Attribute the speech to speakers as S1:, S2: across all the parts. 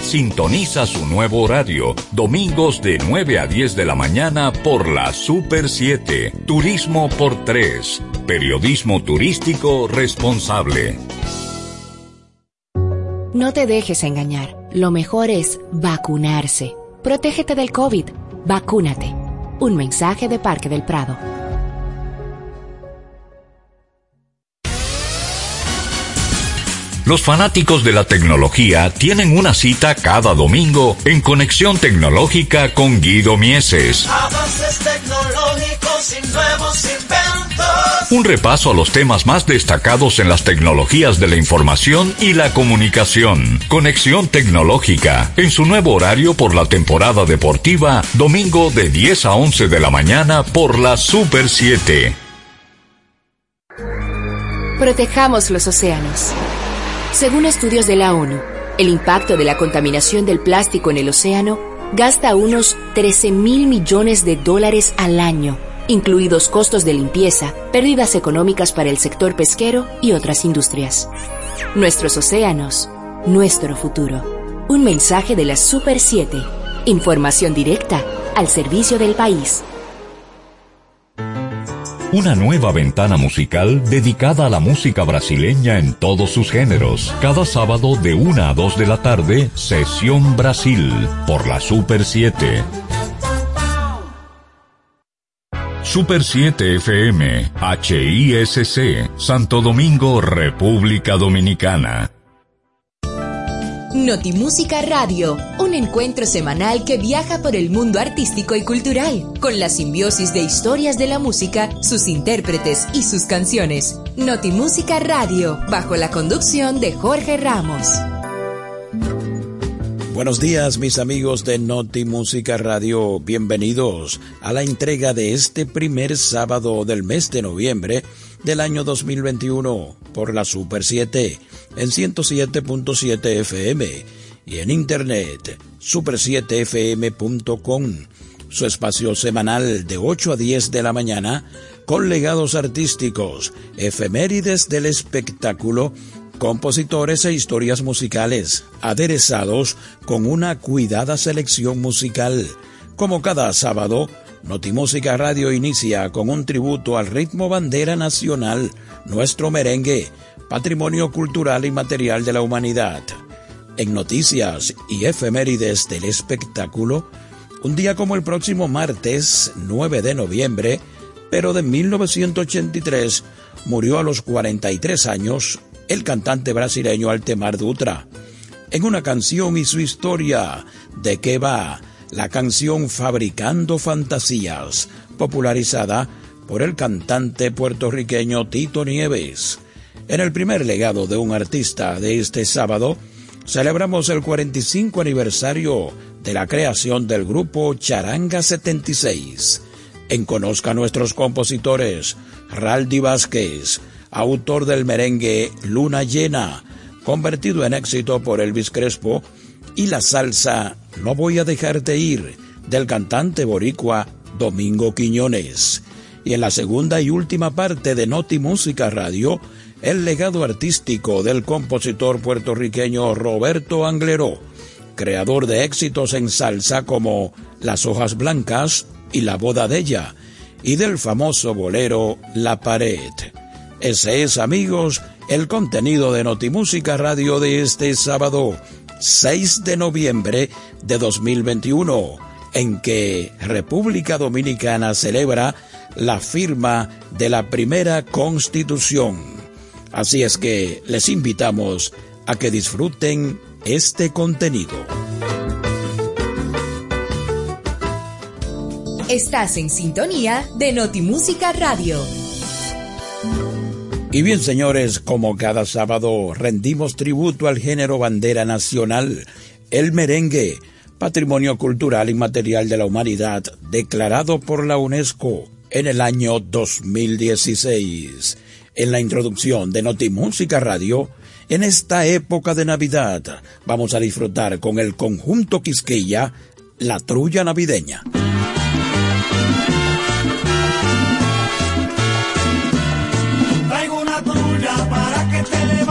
S1: Sintoniza su nuevo horario, domingos de 9 a 10 de la mañana por la Super 7. Turismo por 3. Periodismo turístico responsable.
S2: No te dejes engañar. Lo mejor es vacunarse. Protégete del COVID. Vacúnate. Un mensaje de Parque del Prado.
S1: Los fanáticos de la tecnología tienen una cita cada domingo en Conexión Tecnológica con Guido Mieses.
S3: Avances tecnológicos y nuevos inventos.
S1: Un repaso a los temas más destacados en las tecnologías de la información y la comunicación. Conexión Tecnológica, en su nuevo horario por la temporada deportiva, domingo de 10 a 11 de la mañana por la Super 7.
S2: Protejamos los océanos. Según estudios de la ONU, el impacto de la contaminación del plástico en el océano gasta unos 13 mil millones de dólares al año, incluidos costos de limpieza, pérdidas económicas para el sector pesquero y otras industrias. Nuestros océanos, nuestro futuro. Un mensaje de la Super 7. Información directa al servicio del país.
S1: Una nueva ventana musical dedicada a la música brasileña en todos sus géneros. Cada sábado de 1 a 2 de la tarde, Sesión Brasil, por la Super 7. Super 7 FM, HISC, Santo Domingo, República Dominicana.
S4: Notimúsica Radio, un encuentro semanal que viaja por el mundo artístico y cultural, con la simbiosis de historias de la música, sus intérpretes y sus canciones. Notimúsica Radio, bajo la conducción de Jorge Ramos.
S5: Buenos días mis amigos de Noti Música Radio, bienvenidos a la entrega de este primer sábado del mes de noviembre del año 2021 por la Super 7 en 107.7 FM y en internet super7fm.com, su espacio semanal de 8 a 10 de la mañana con legados artísticos, efemérides del espectáculo, compositores e historias musicales, aderezados con una cuidada selección musical. Como cada sábado, Notimúsica Radio inicia con un tributo al ritmo bandera nacional, nuestro merengue, patrimonio cultural y material de la humanidad. En noticias y efemérides del espectáculo, un día como el próximo martes 9 de noviembre, pero de 1983, murió a los 43 años el cantante brasileño Altemar Dutra. En una canción y su historia, ¿de qué va? La canción Fabricando Fantasías, popularizada por el cantante puertorriqueño Tito Nieves. En el primer legado de un artista de este sábado, celebramos el 45 aniversario de la creación del grupo Charanga 76. En Conozca a nuestros compositores, Raldi Vázquez, autor del merengue Luna Llena, convertido en éxito por Elvis Crespo, y la salsa No voy a dejarte ir, del cantante boricua Domingo Quiñones. Y en la segunda y última parte de Noti Música Radio, el legado artístico del compositor puertorriqueño Roberto Angleró, creador de éxitos en salsa como Las hojas blancas y La boda de ella, y del famoso bolero La pared. Ese es, amigos, el contenido de Notimúsica Radio de este sábado, 6 de noviembre de 2021, en que República Dominicana celebra la firma de la primera constitución. Así es que les invitamos a que disfruten este contenido.
S4: Estás en sintonía de Notimúsica Radio.
S5: Y bien, señores, como cada sábado rendimos tributo al género bandera nacional, el merengue, patrimonio cultural y material de la humanidad, declarado por la UNESCO en el año 2016 en la introducción de Notimúsica Radio, en esta época de Navidad vamos a disfrutar con el conjunto Quisqueya la trulla navideña.
S3: Trulla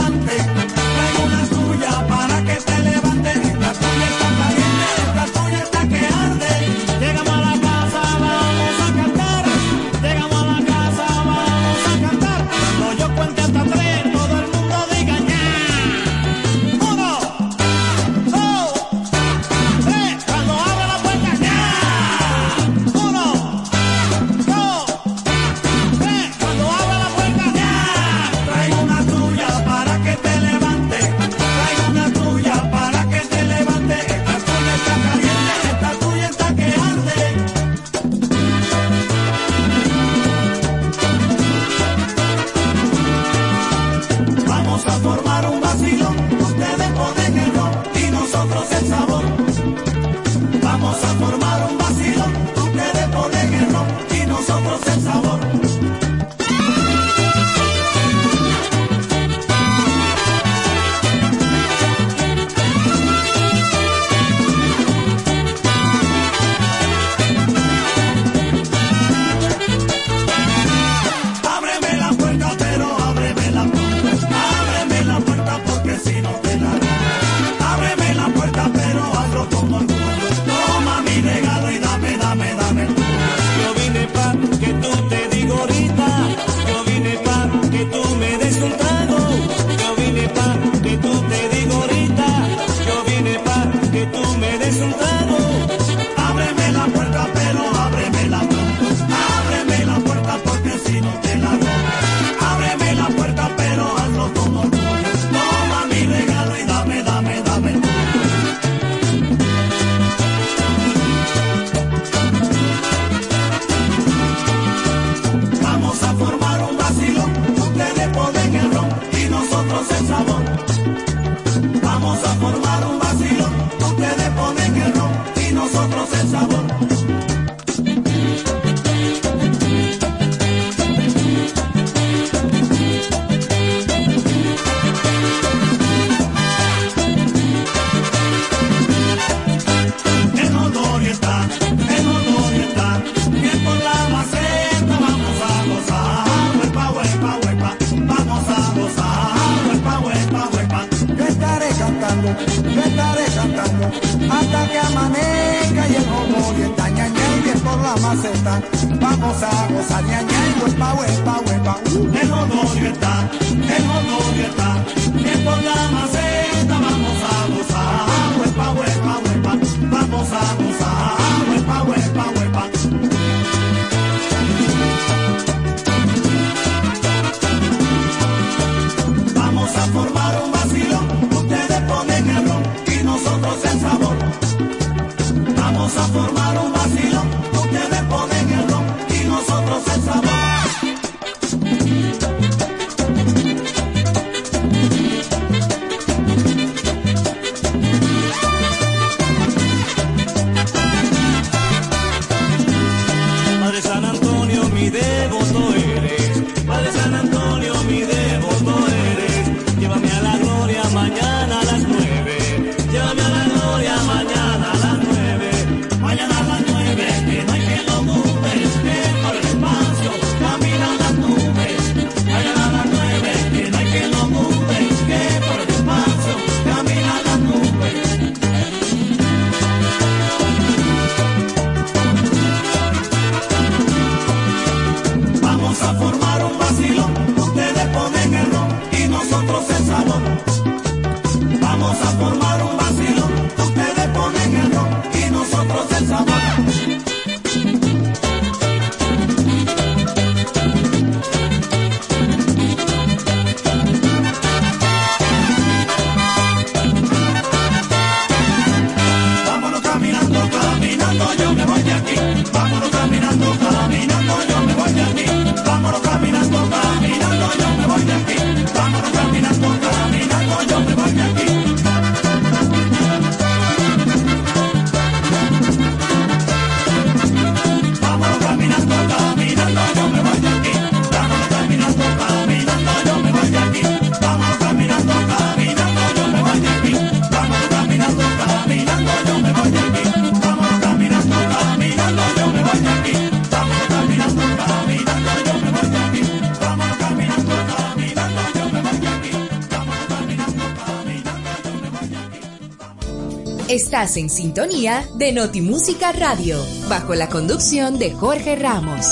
S4: En sintonía de Notimúsica Radio, bajo la conducción de Jorge Ramos.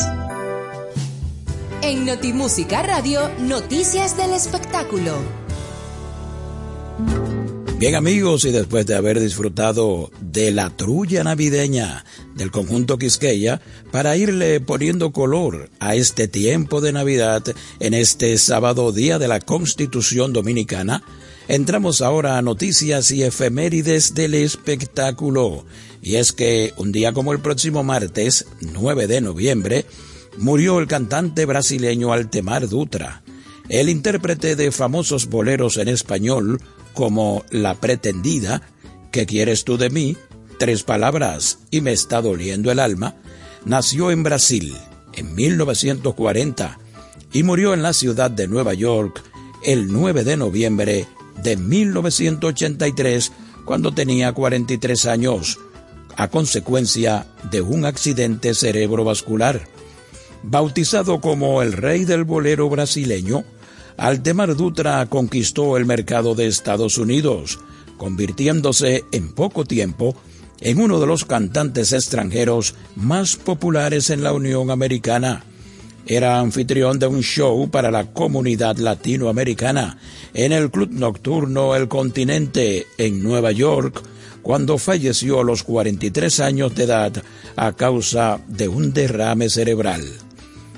S4: En Notimúsica Radio, noticias del espectáculo.
S5: Bien amigos, y después de haber disfrutado de la trulla navideña del conjunto Quisqueya, para irle poniendo color a este tiempo de Navidad en este sábado día de la Constitución Dominicana, Entramos ahora a noticias y efemérides del espectáculo. Y es que un día como el próximo martes, 9 de noviembre, murió el cantante brasileño Altemar Dutra, el intérprete de famosos boleros en español como La Pretendida ¿Qué quieres tú de mí? Tres palabras y me está doliendo el alma, nació en Brasil en 1940 y murió en la ciudad de Nueva York el 9 de noviembre de 1983 cuando tenía 43 años a consecuencia de un accidente cerebrovascular. Bautizado como el rey del bolero brasileño, Aldemar Dutra conquistó el mercado de Estados Unidos, convirtiéndose en poco tiempo en uno de los cantantes extranjeros más populares en la Unión Americana. Era anfitrión de un show para la comunidad latinoamericana en el Club Nocturno El Continente en Nueva York, cuando falleció a los 43 años de edad a causa de un derrame cerebral.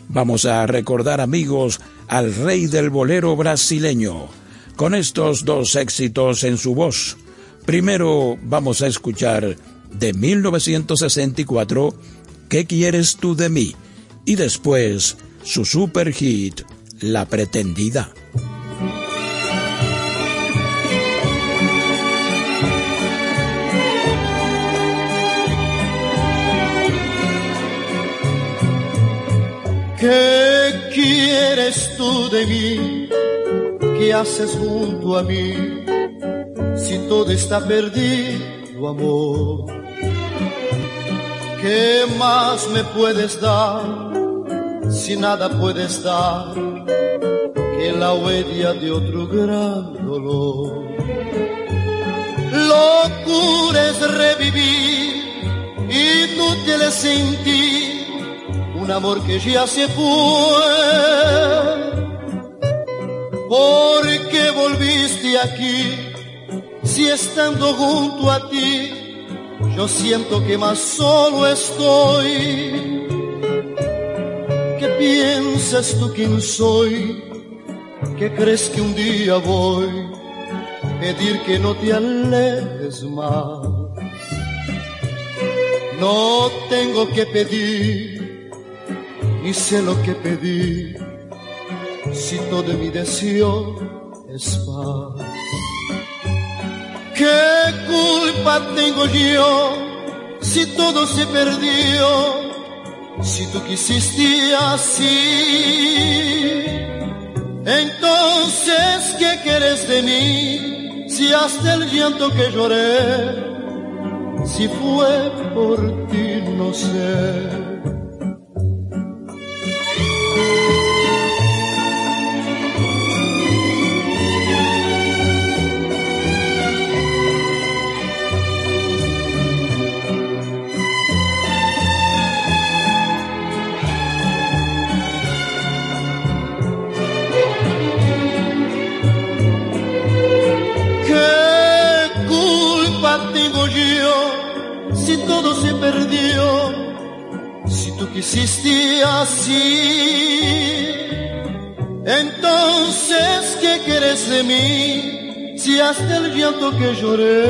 S5: Vamos a recordar amigos al rey del bolero brasileño, con estos dos éxitos en su voz. Primero vamos a escuchar de 1964, ¿Qué quieres tú de mí? Y después su super hit, La Pretendida.
S6: ¿Qué quieres tú de mí? ¿Qué haces junto a mí? Si todo está perdido, amor. ¿Qué más me puedes dar si nada puedes dar que la huella de otro gran dolor? Locura es revivir, inútil es sentir un amor que ya se fue. ¿Por qué volviste aquí si estando junto a ti yo siento que más solo estoy? ¿Qué piensas tú quién soy? ¿Qué crees que un día voy a pedir que no te alejes más? No tengo que pedir y sé lo que pedí, si todo mi deseo es paz. ¿Qué culpa tengo yo si todo se perdió? Si tú quisiste así, entonces ¿qué quieres de mí? Si hasta el llanto que lloré, si fue por ti, no sé. Quisiste así, entonces ¿qué quieres de mí? Si hasta el llanto que lloré,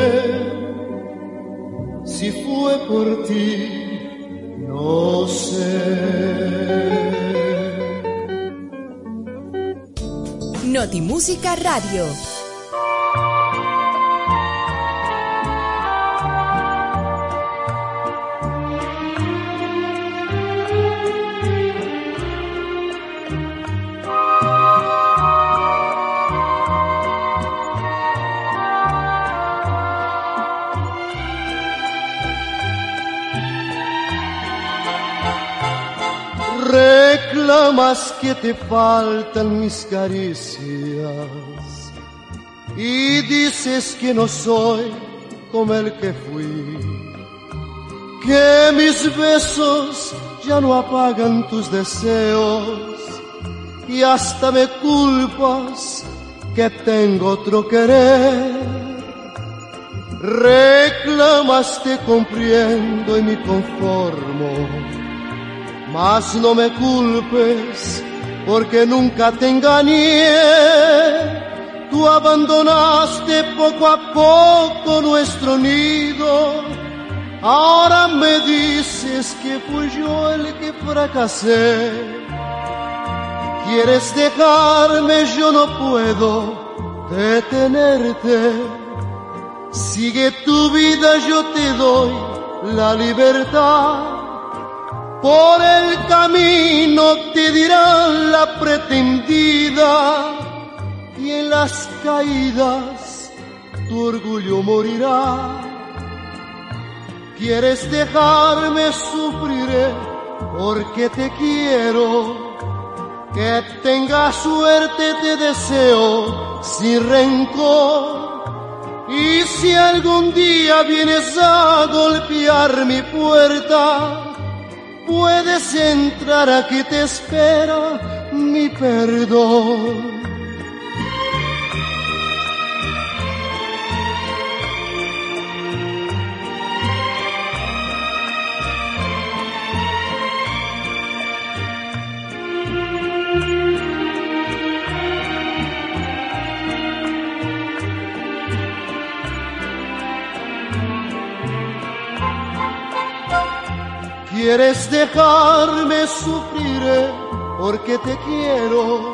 S6: si fue por ti, no sé.
S4: Notimúsica Radio
S6: más que te faltan mis caricias y dices que no soy como el que fui, que mis besos ya no apagan tus deseos y hasta me culpas que tengo otro querer. Reclamas te comprendo y me conformo mas no me culpes porque nunca te engañé. Tú abandonaste poco a poco nuestro nido. Ahora me dices que fui yo el que fracasé. Quieres dejarme, yo no puedo detenerte. Sigue tu vida, yo te doy la libertad. Por el camino te dirán la pretendida y en las caídas tu orgullo morirá. Quieres dejarme sufriré porque te quiero. Que tengas suerte te deseo sin rencor. Y si algún día vienes a golpear mi puerta, puedes entrar aquí te espera mi perdón. Quieres dejarme sufrir porque te quiero.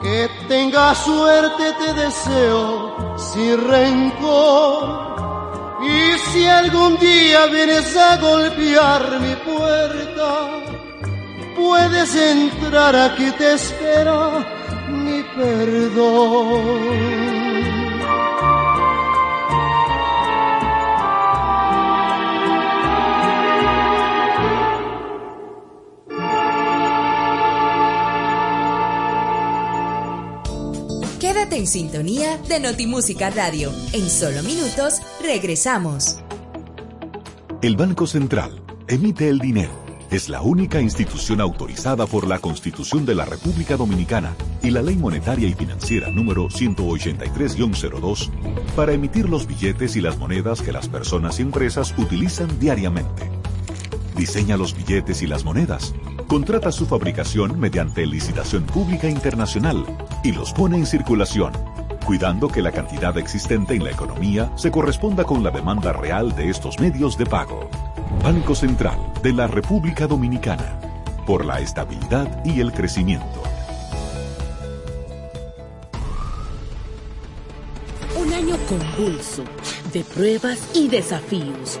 S6: Que tengas suerte te deseo sin rencor. Y si algún día vienes a golpear mi puerta, puedes entrar aquí te espera mi perdón.
S4: En sintonía de Notimúsica Radio. En solo minutos regresamos.
S7: El Banco Central emite el dinero. Es la única institución autorizada por la Constitución de la República Dominicana y la Ley Monetaria y Financiera número 183-02 para emitir los billetes y las monedas que las personas y empresas utilizan diariamente. Diseña los billetes y las monedas contrata su fabricación mediante licitación pública internacional y los pone en circulación, cuidando que la cantidad existente en la economía se corresponda con la demanda real de estos medios de pago. Banco Central de la República Dominicana, por la estabilidad y el crecimiento.
S8: Un año convulso de pruebas y desafíos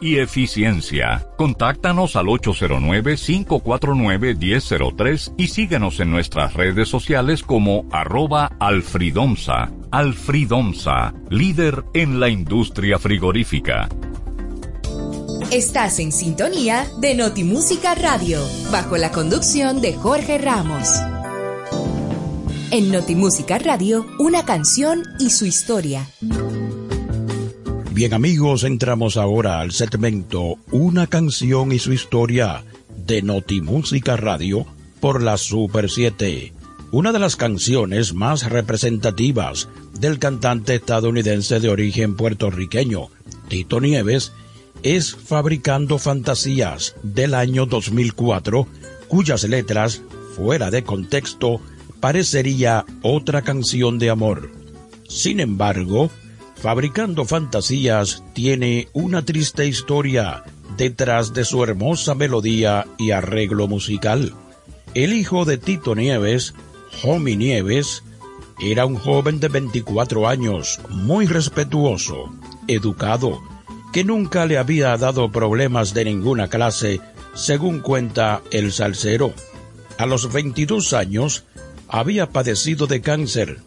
S1: y eficiencia. Contáctanos al 809-549-1003 y síguenos en nuestras redes sociales como arroba alfridomsa. Alfridomsa, líder en la industria frigorífica.
S4: Estás en sintonía de Notimúsica Radio, bajo la conducción de Jorge Ramos. En Notimúsica Radio, una canción y su historia.
S5: Bien amigos, entramos ahora al segmento Una canción y su historia de Notimúsica Radio por la Super 7. Una de las canciones más representativas del cantante estadounidense de origen puertorriqueño, Tito Nieves, es Fabricando Fantasías del año 2004, cuyas letras, fuera de contexto, parecería otra canción de amor. Sin embargo, Fabricando Fantasías tiene una triste historia detrás de su hermosa melodía y arreglo musical. El hijo de Tito Nieves, Jomi Nieves era un joven de 24 años, muy respetuoso, educado, que nunca le había dado problemas de ninguna clase, según cuenta el salsero. A los 22 años había padecido de cáncer,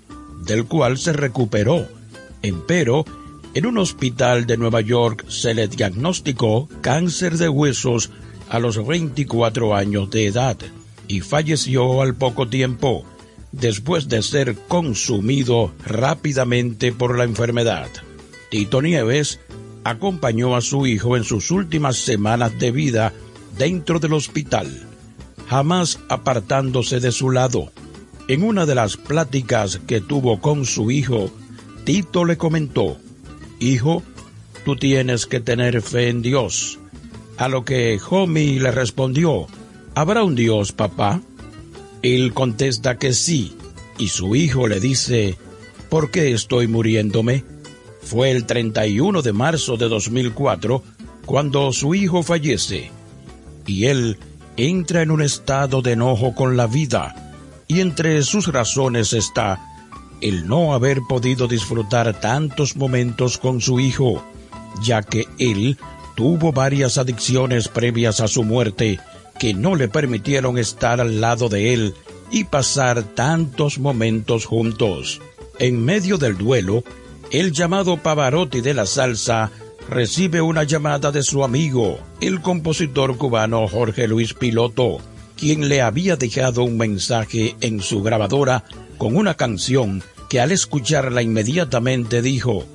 S5: del cual se recuperó. Empero, en un hospital de Nueva York se le diagnosticó cáncer de huesos a los 24 años de edad y falleció al poco tiempo, después de ser consumido rápidamente por la enfermedad. Tito Nieves acompañó a su hijo en sus últimas semanas de vida dentro del hospital, jamás apartándose de su lado. En una de las pláticas que tuvo con su hijo, Tito le comentó, Hijo, tú tienes que tener fe en Dios. A lo que Homie le respondió, ¿Habrá un Dios, papá? Él contesta que sí, y su hijo le dice, ¿por qué estoy muriéndome? Fue el 31 de marzo de 2004 cuando su hijo fallece, y él entra en un estado de enojo con la vida, y entre sus razones está el no haber podido disfrutar tantos momentos con su hijo, ya que él tuvo varias adicciones previas a su muerte que no le permitieron estar al lado de él y pasar tantos momentos juntos. En medio del duelo, el llamado Pavarotti de la salsa recibe una llamada de su amigo, el compositor cubano Jorge Luis Piloto, quien le había dejado un mensaje en su grabadora con una canción que al escucharla inmediatamente dijo,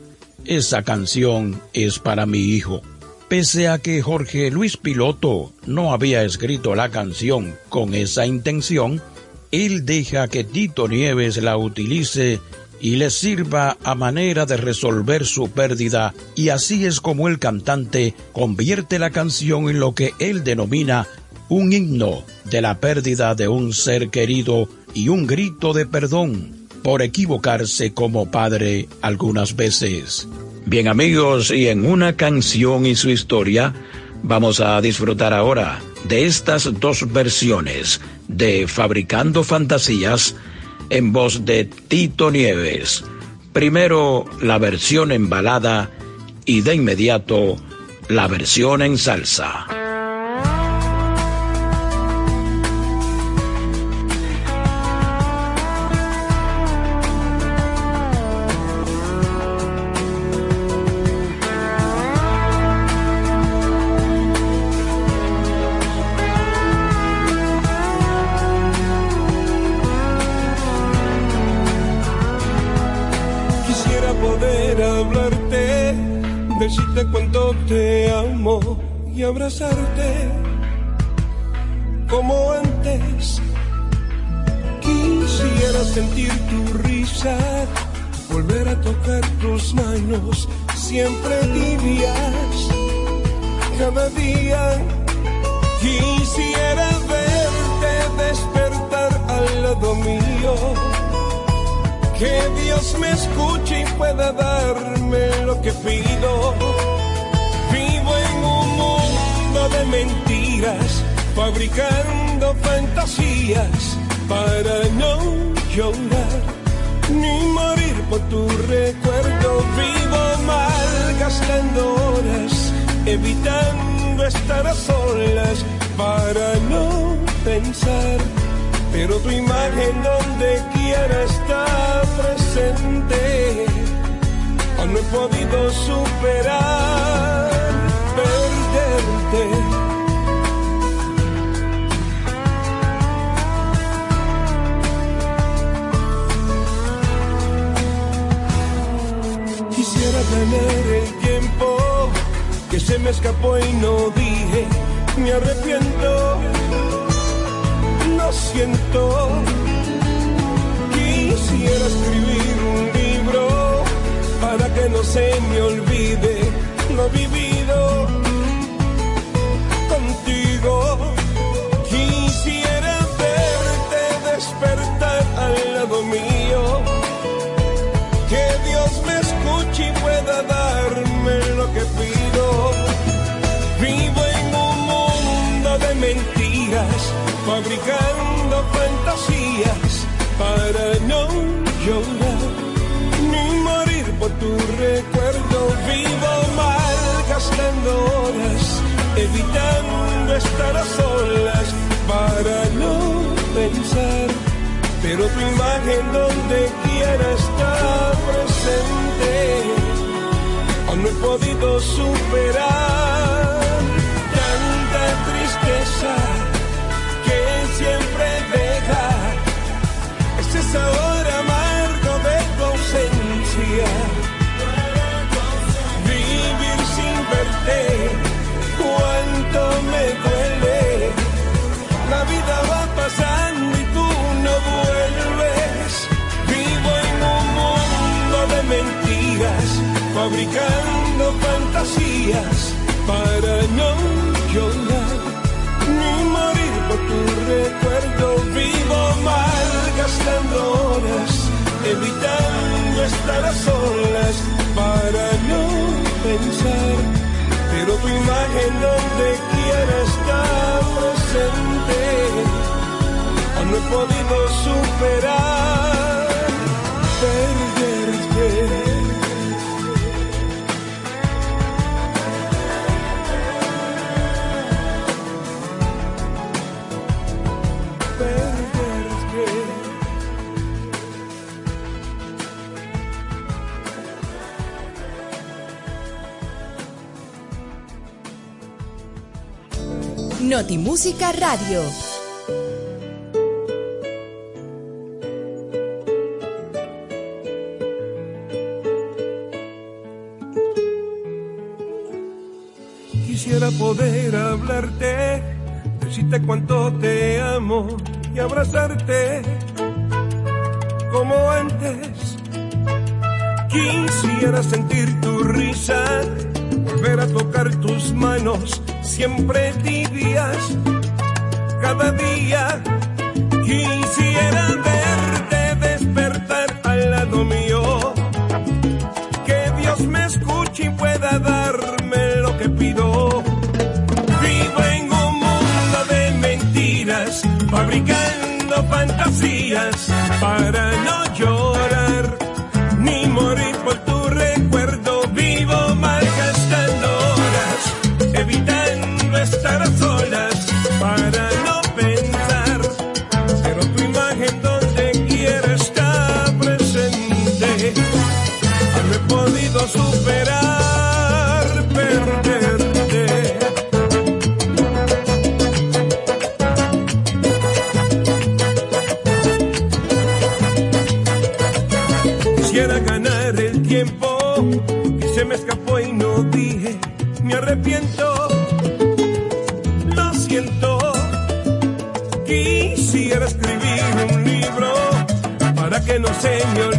S5: esa canción es para mi hijo. Pese a que Jorge Luis Piloto no había escrito la canción con esa intención, él deja que Tito Nieves la utilice y le sirva a manera de resolver su pérdida y así es como el cantante convierte la canción en lo que él denomina un himno de la pérdida de un ser querido y un grito de perdón por equivocarse como padre algunas veces. Bien amigos, y en una canción y su historia vamos a disfrutar ahora de estas dos versiones de Fabricando Fantasías en voz de Tito Nieves. Primero la versión en balada y de inmediato la versión en salsa.
S9: Abrazarte como antes. Quisiera sentir tu risa, volver a tocar tus manos, siempre tibias, cada día. Quisiera verte despertar al lado mío, que Dios me escuche y pueda darme lo que pido de mentiras, fabricando fantasías para no llorar ni morir por tu recuerdo. Vivo mal gastando horas, evitando estar a solas para no pensar. Pero tu imagen donde quiera está presente. Aún no he podido superar Quisiera tener el tiempo que se me escapó y no dije, me arrepiento, siento. Quisiera escribir un libro para que no se me olvide tu recuerdo. Vivo mal gastando horas, evitando estar a solas para no pensar. Pero tu imagen donde quiera está presente. Aún no he podido superar tanta tristeza que siempre deja ese sabor amargo de tu ausencia. Cuánto me duele. La vida va pasando y tú no vuelves. Vivo en un mundo de mentiras, fabricando fantasías para no llorar ni morir por tu recuerdo. Vivo mal gastando horas, evitando estar a solas para no pensar. Pero tu imagen donde quiera está presente. Aún no he podido superar
S4: Notimúsica Radio.
S9: Quisiera poder hablarte, decirte cuánto te amo y abrazarte como antes. Quisiera sentir tu risa, volver a tocar tus manos, siempre tibias, cada día. Quisiera verte despertar al lado mío, que Dios me escuche y pueda darme lo que pido. Vivo en un mundo de mentiras, fabricando fantasías para no para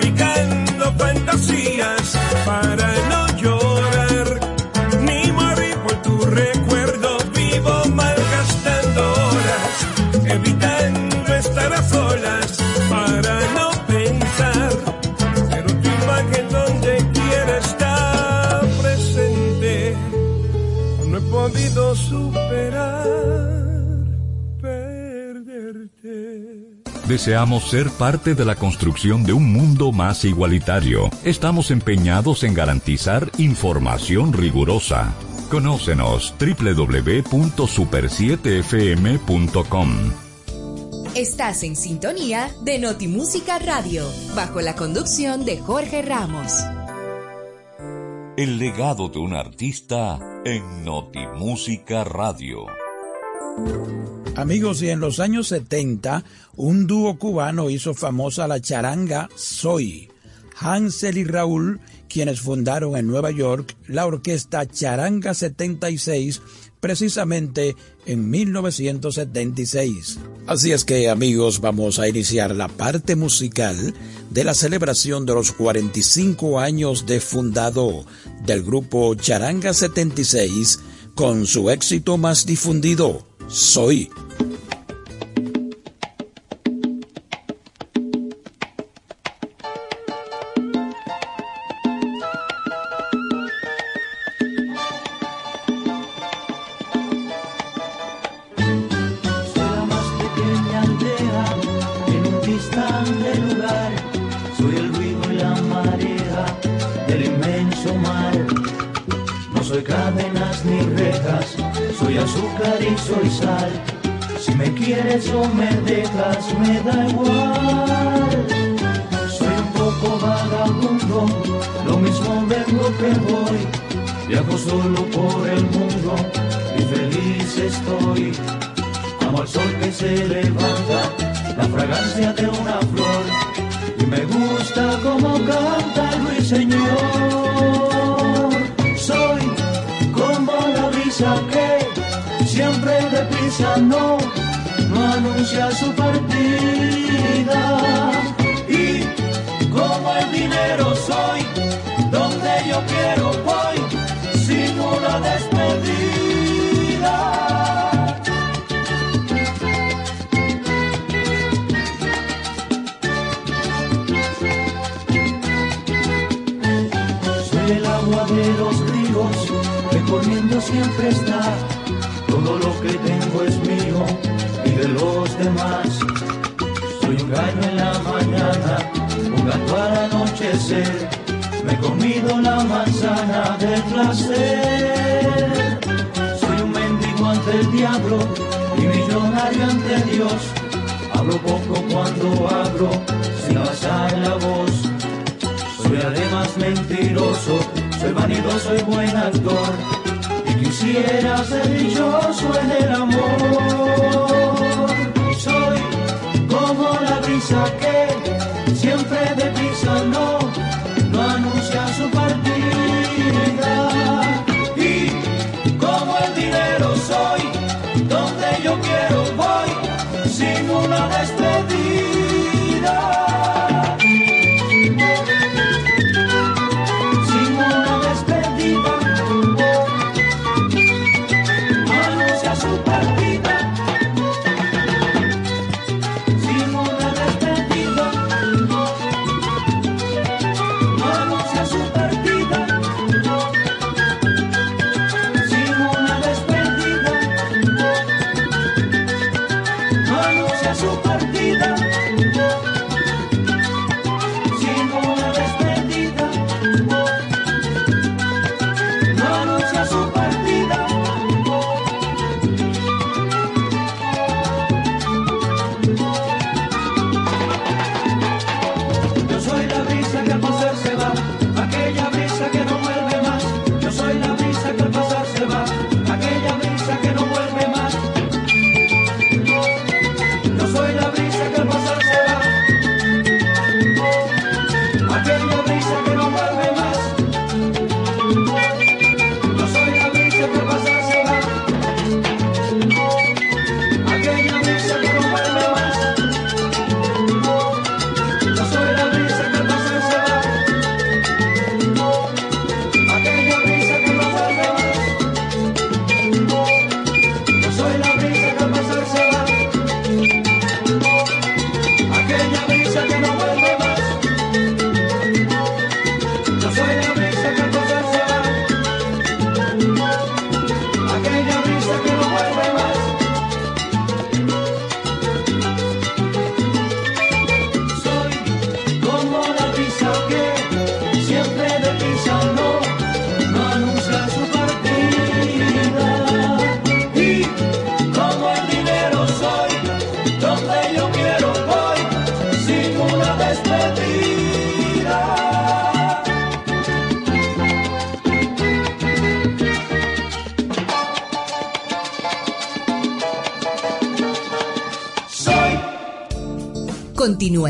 S9: fabricante.
S1: Deseamos ser parte de la construcción de un mundo más igualitario. Estamos empeñados en garantizar información rigurosa. Conócenos www.super7fm.com.
S4: Estás en sintonía de Notimúsica Radio, bajo la conducción de Jorge Ramos.
S1: El legado de un artista en Notimúsica Radio.
S10: Amigos, y en los años 70, un dúo cubano hizo famosa la charanga Soy. Hansel y Raúl, quienes fundaron en Nueva York la orquesta Charanga 76, precisamente en 1976. Así es que amigos, vamos a iniciar la parte musical de la celebración de los 45 años de fundado del grupo Charanga 76 con su éxito más difundido, Soy.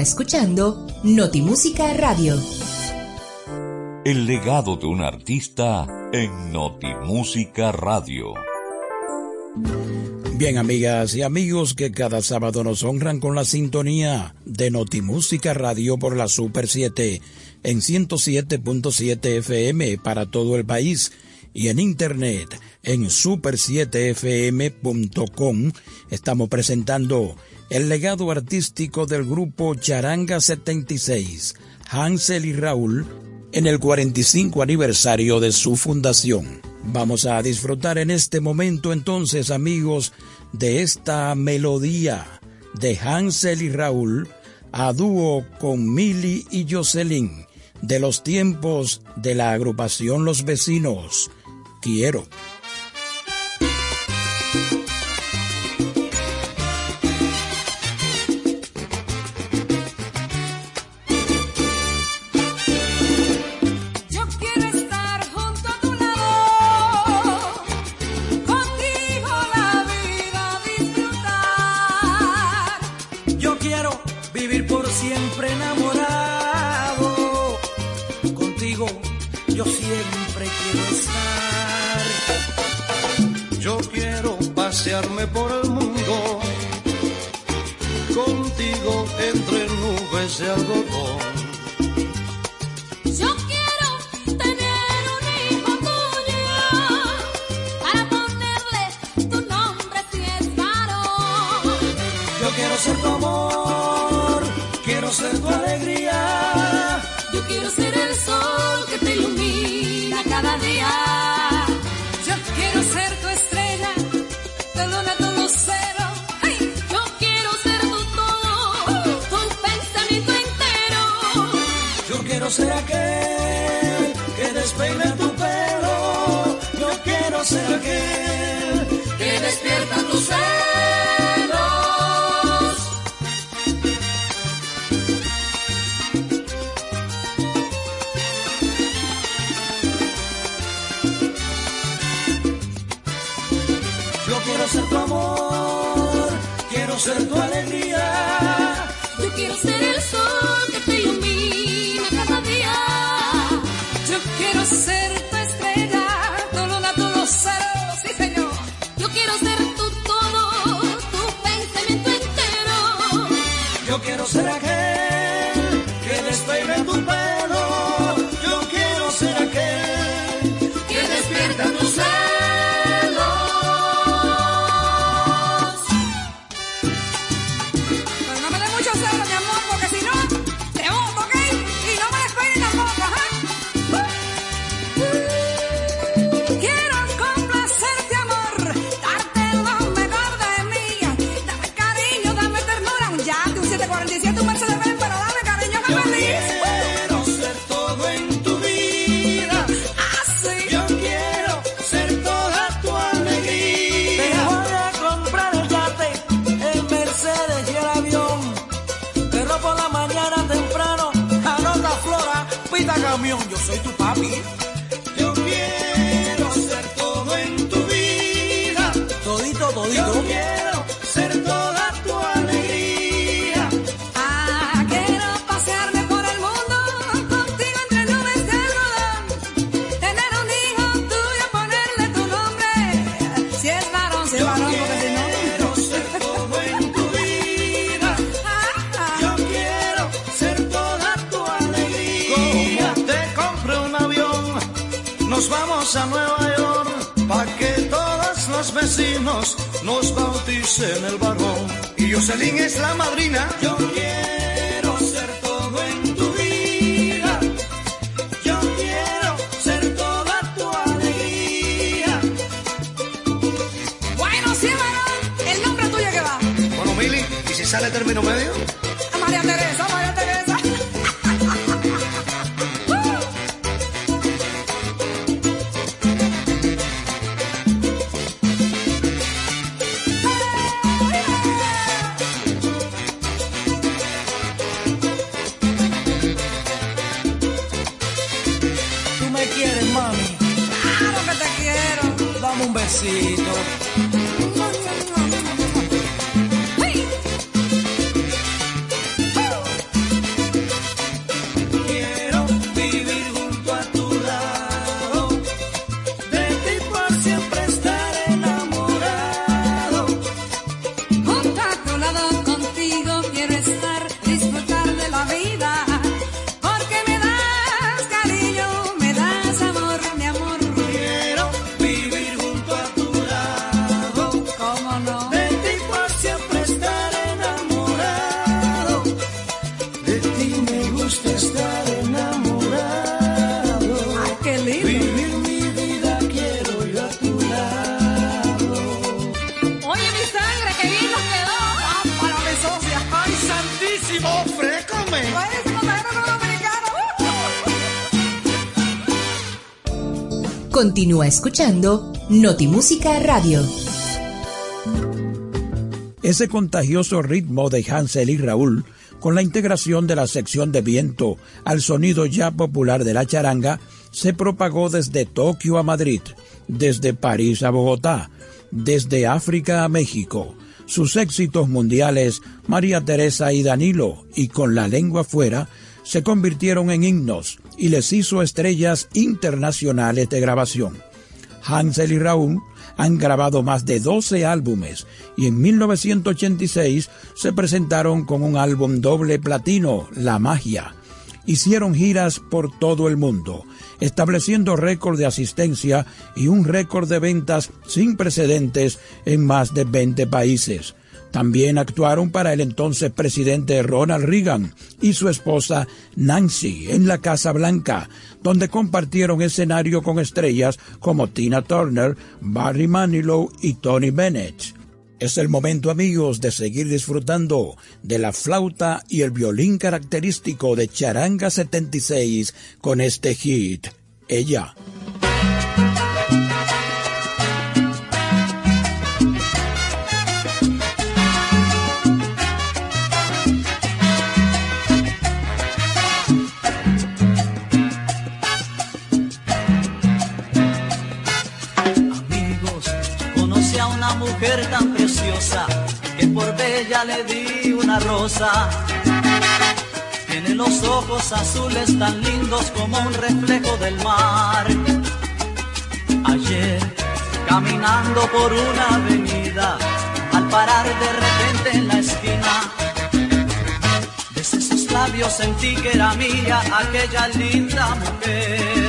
S4: Continúa escuchando Notimúsica Radio.
S1: El legado de un artista en Notimúsica Radio.
S5: Bien, amigas y amigos que cada sábado nos honran con la sintonía de Notimúsica Radio por la Super 7 en 107.7 FM para todo el país y en internet en super7fm.com estamos presentando el legado artístico del grupo Charanga 76, Hansel y Raúl, en el 45 aniversario de su fundación. Vamos a disfrutar en este momento entonces, amigos, de esta melodía de Hansel y Raúl a dúo con Mili y Jocelyn de los tiempos de la agrupación Los Vecinos. Quiero.
S11: será que
S4: Continúa escuchando Notimúsica Radio.
S5: Ese contagioso ritmo de Hansel y Raúl, con la integración de la sección de viento al sonido ya popular de la charanga, se propagó desde Tokio a Madrid, desde París a Bogotá, desde África a México. Sus éxitos mundiales, María Teresa y Danilo, y con la lengua fuera, se convirtieron en himnos y les hizo estrellas internacionales de grabación. Hansel y Raúl han grabado más de 12 álbumes y en 1986 se presentaron con un álbum doble platino, La Magia. Hicieron giras por todo el mundo, estableciendo récord de asistencia y un récord de ventas sin precedentes en más de 20 países. También actuaron para el entonces presidente Ronald Reagan y su esposa Nancy en la Casa Blanca, donde compartieron escenario con estrellas como Tina Turner, Barry Manilow y Tony Bennett. Es el momento amigos de seguir disfrutando de la flauta y el violín característico de Charanga 76 con este hit, Ella.
S12: Por bella le di una rosa. Tiene los ojos azules tan lindos como un reflejo del mar. Ayer, caminando por una avenida, al parar de repente en la esquina, desde sus labios sentí que era mía aquella linda mujer.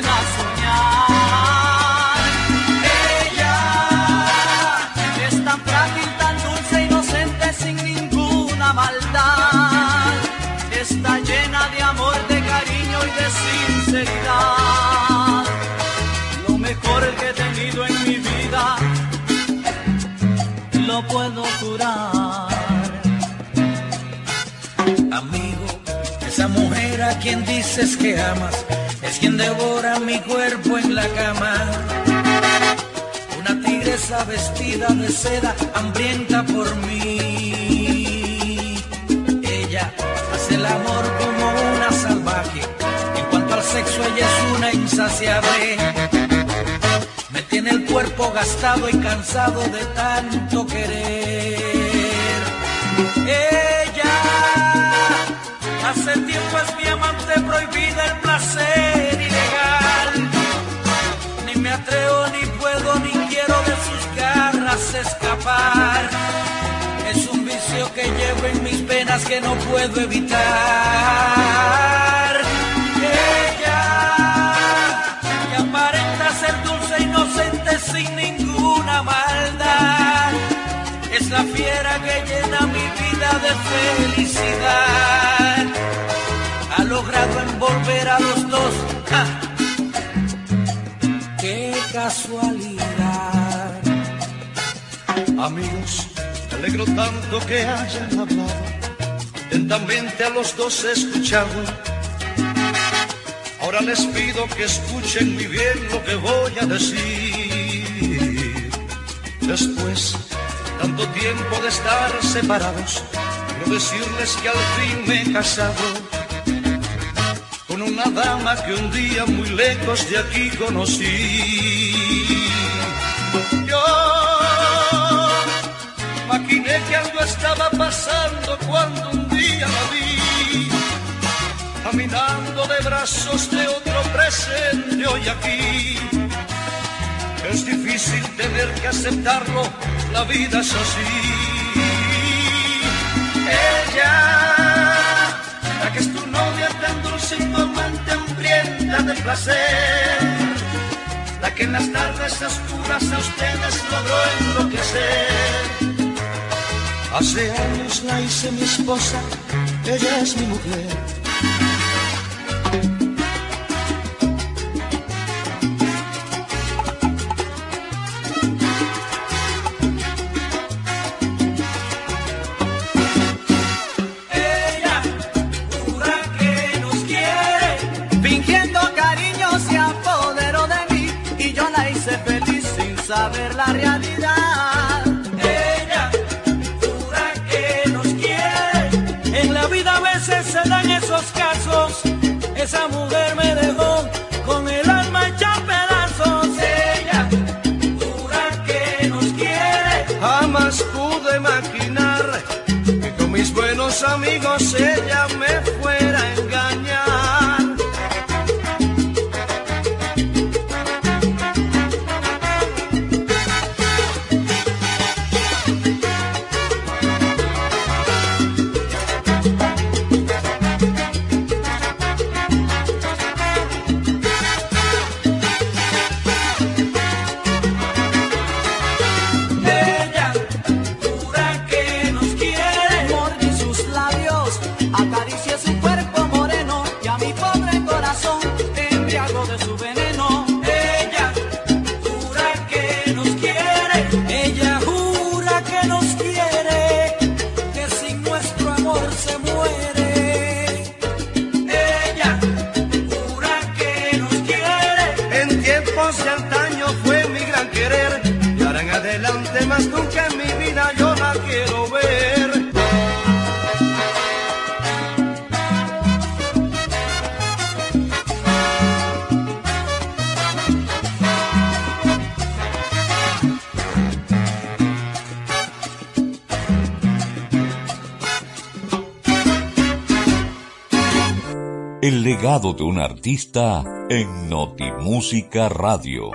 S12: Pueda soñar. Ella es tan frágil, tan dulce, inocente, sin ninguna maldad. Está llena de amor, de cariño y de sinceridad. Lo mejor que he tenido en mi vida, lo puedo curar.
S13: Amigo, esa mujer a quien dices que amas es quien devora mi cuerpo en la cama. Una tigresa vestida de seda, hambrienta por mí. Ella hace el amor como una salvaje. En cuanto al sexo, ella es una insaciable. Me tiene el cuerpo gastado y cansado de tanto querer. Hace tiempo es mi amante prohibida el placer ilegal. Ni me atrevo, ni puedo, ni quiero de sus garras escapar. Es un vicio que llevo en mis penas que no puedo evitar. Ella que aparenta ser dulce, inocente, sin ninguna maldad. Es la fiera que llena mi vida de felicidad. Logrado envolver a los dos. ¡Ja! ¡Qué casualidad!
S10: Amigos, me alegro tanto que hayan hablado. Atentamente a los dos he escuchado.
S6: Ahora les pido que escuchen muy bien lo que voy a decir. Después, tanto tiempo de estar separados, quiero decirles que al fin me he casado con una dama que un día muy lejos de aquí conocí. Yo maquiné que algo estaba pasando cuando un día la vi, caminando de brazos de otro presente hoy aquí. Es difícil tener que aceptarlo, la vida es así. Ella, la que es tu novia tan dulce amante hambrienta de placer, la que en las tardes oscuras a ustedes logró enloquecer. Hace años la hice mi esposa, ella es mi mujer.
S1: Un artista en Notimúsica Radio.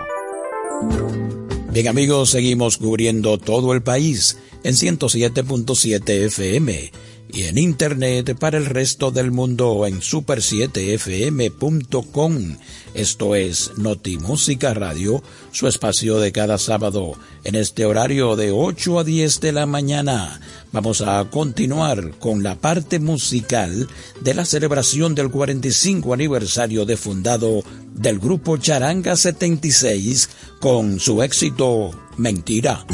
S5: Bien amigos, seguimos cubriendo todo el país en 107.7 FM y en internet para el resto del mundo en super7fm.com. Esto es Notimúsica Radio, su espacio de cada sábado en este horario de 8 a 10 de la mañana. Vamos a continuar con la parte musical de la celebración del 45 aniversario de fundado del grupo Charanga 76 con su éxito Mentira.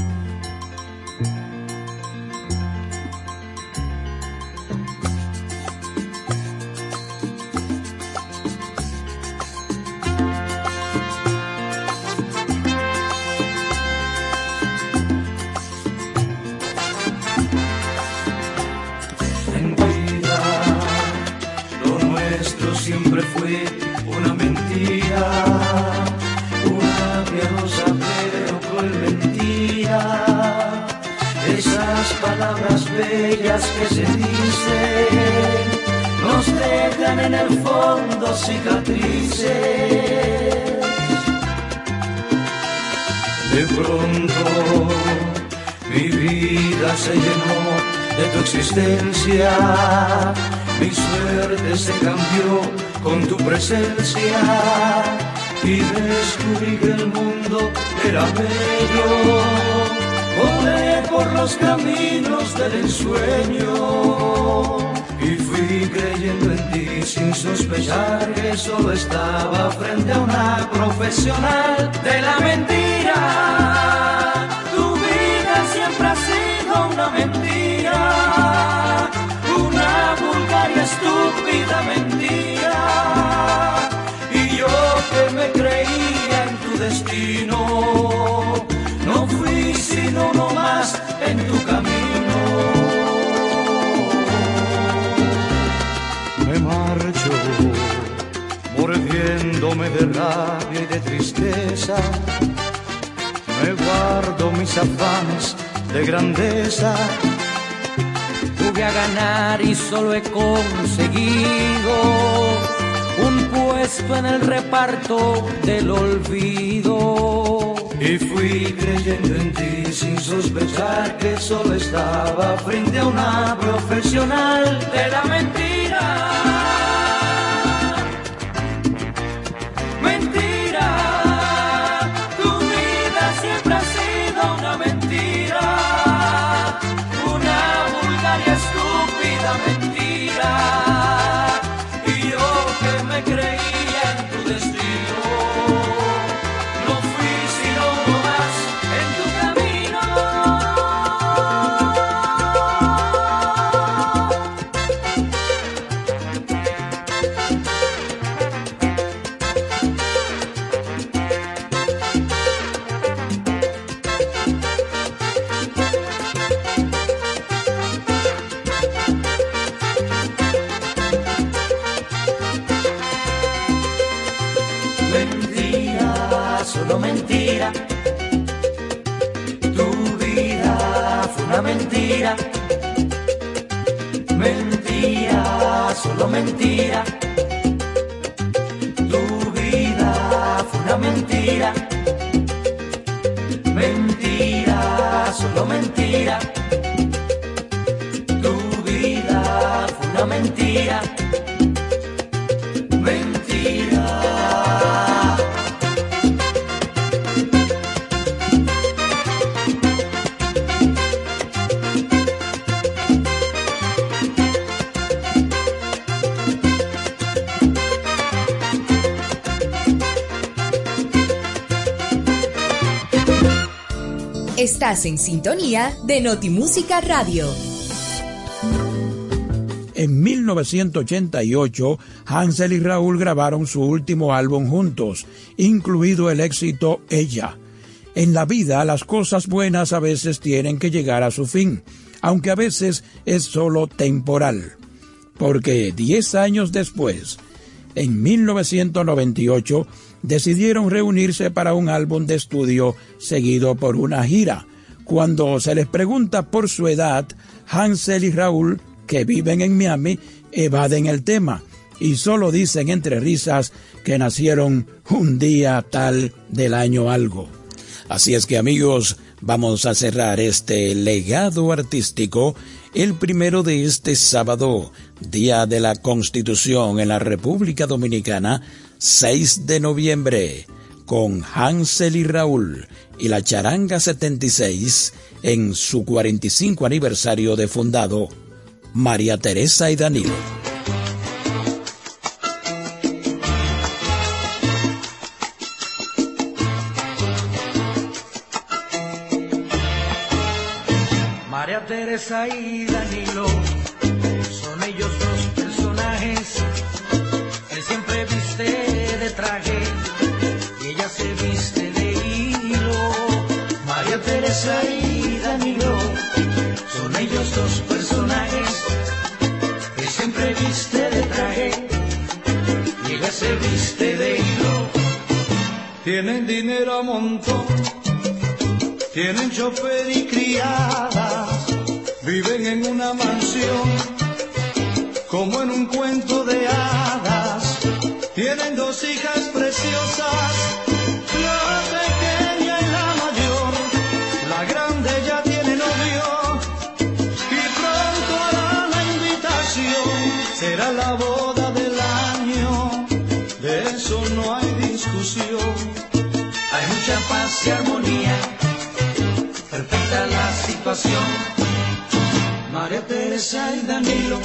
S10: Siempre fue una mentira, una piadosa pero cruel mentira. Esas palabras bellas que se dicen nos dejan en el fondo cicatrices. De pronto mi vida se llenó de tu existencia, mi suerte se cambió con tu presencia y descubrí que el mundo era bello. Volé por los caminos del ensueño y fui creyendo en ti sin sospechar que solo estaba frente a una profesional de la mentira. Tu vida siempre ha sido una mentira, una vulgar y estúpida mentira. destino. No fui sino uno más en tu camino.
S6: Me marcho, mordiéndome de rabia y de tristeza. Me guardo mis afanes de grandeza.
S10: Tuve a ganar y solo he conseguido puesto en el reparto del olvido.
S6: Y fui creyendo en ti sin sospechar que solo estaba frente a una profesional de la mentira.
S10: En
S4: sintonía de Notimúsica Radio.
S5: En 1988, Hansel y Raúl grabaron su último álbum juntos, incluido el éxito Ella. En la vida las cosas buenas a veces tienen que llegar a su fin, aunque a veces es solo temporal. Porque 10 años después, en 1998, decidieron reunirse para un álbum de estudio seguido por una gira. Cuando se les pregunta por su edad, Hansel y Raúl, que viven en Miami, evaden el tema y solo dicen entre risas que nacieron un día tal del año algo. Así es que amigos, vamos a cerrar este legado artístico el primero de este sábado, Día de la Constitución en la República Dominicana, 6 de noviembre, con Hansel y Raúl y la Charanga 76 en su 45 aniversario de fundado, María Teresa y Danilo.
S10: María Teresa y Danilo se viste de hilo.
S6: Tienen dinero a montón, tienen chofer y criadas, viven en una mansión, como en un cuento de hadas. Tienen dos hijas preciosas,
S10: paz armonía, perfecta la situación. María Teresa y Danilo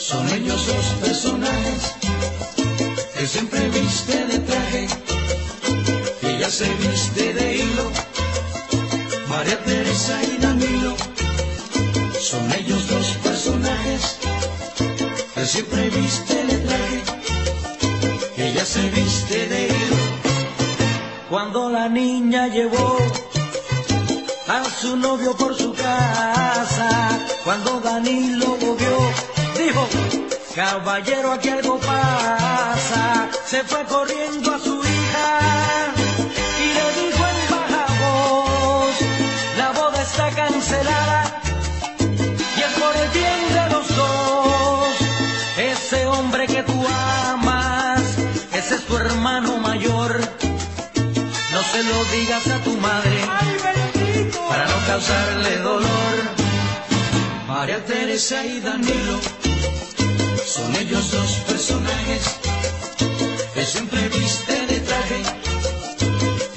S10: son ellos dos personajes que siempre viste de traje y ella se viste de hilo. María Teresa y Danilo son ellos dos personajes que siempre viste de traje Cuando la niña llevó a su novio por su casa, cuando Danilo lo vio, dijo, Caballero, aquí algo pasa. Se fue corriendo a su se lo digas a tu madre para no causarle dolor. María Teresa y Danilo son ellos dos personajes que siempre viste de traje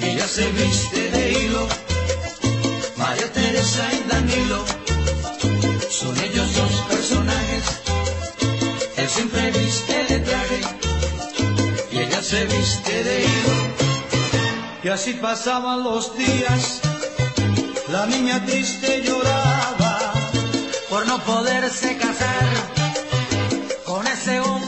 S10: y ella se viste de hilo. María Teresa y Danilo son ellos dos personajes él siempre viste de traje y ella se viste de hilo. Y así pasaban los días, la niña triste lloraba por no poderse casar con ese hombre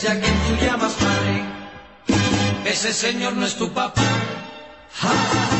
S10: Ese a quien tú llamas padre, ese señor no es tu papá.
S14: Pero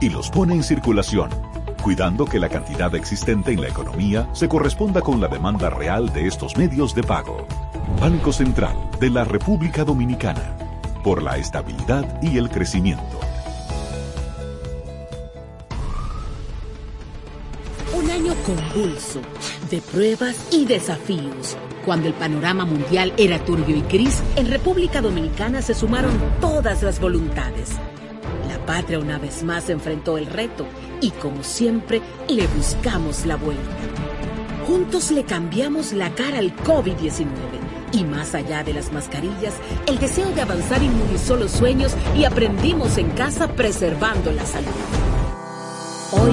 S7: y los pone en circulación, cuidando que la cantidad existente en la economía se corresponda con la demanda real de estos medios de pago. Banco Central de la República Dominicana, por la estabilidad y el crecimiento.
S8: Un año convulso de pruebas y desafíos. Cuando el panorama mundial era turbio y gris, en República Dominicana se sumaron todas las voluntades. Patria una vez más enfrentó el reto y como siempre le buscamos la vuelta. Juntos le cambiamos la cara al COVID-19 y más allá de las mascarillas, el deseo de avanzar inmunizó los sueños y aprendimos en casa preservando la salud. Hoy,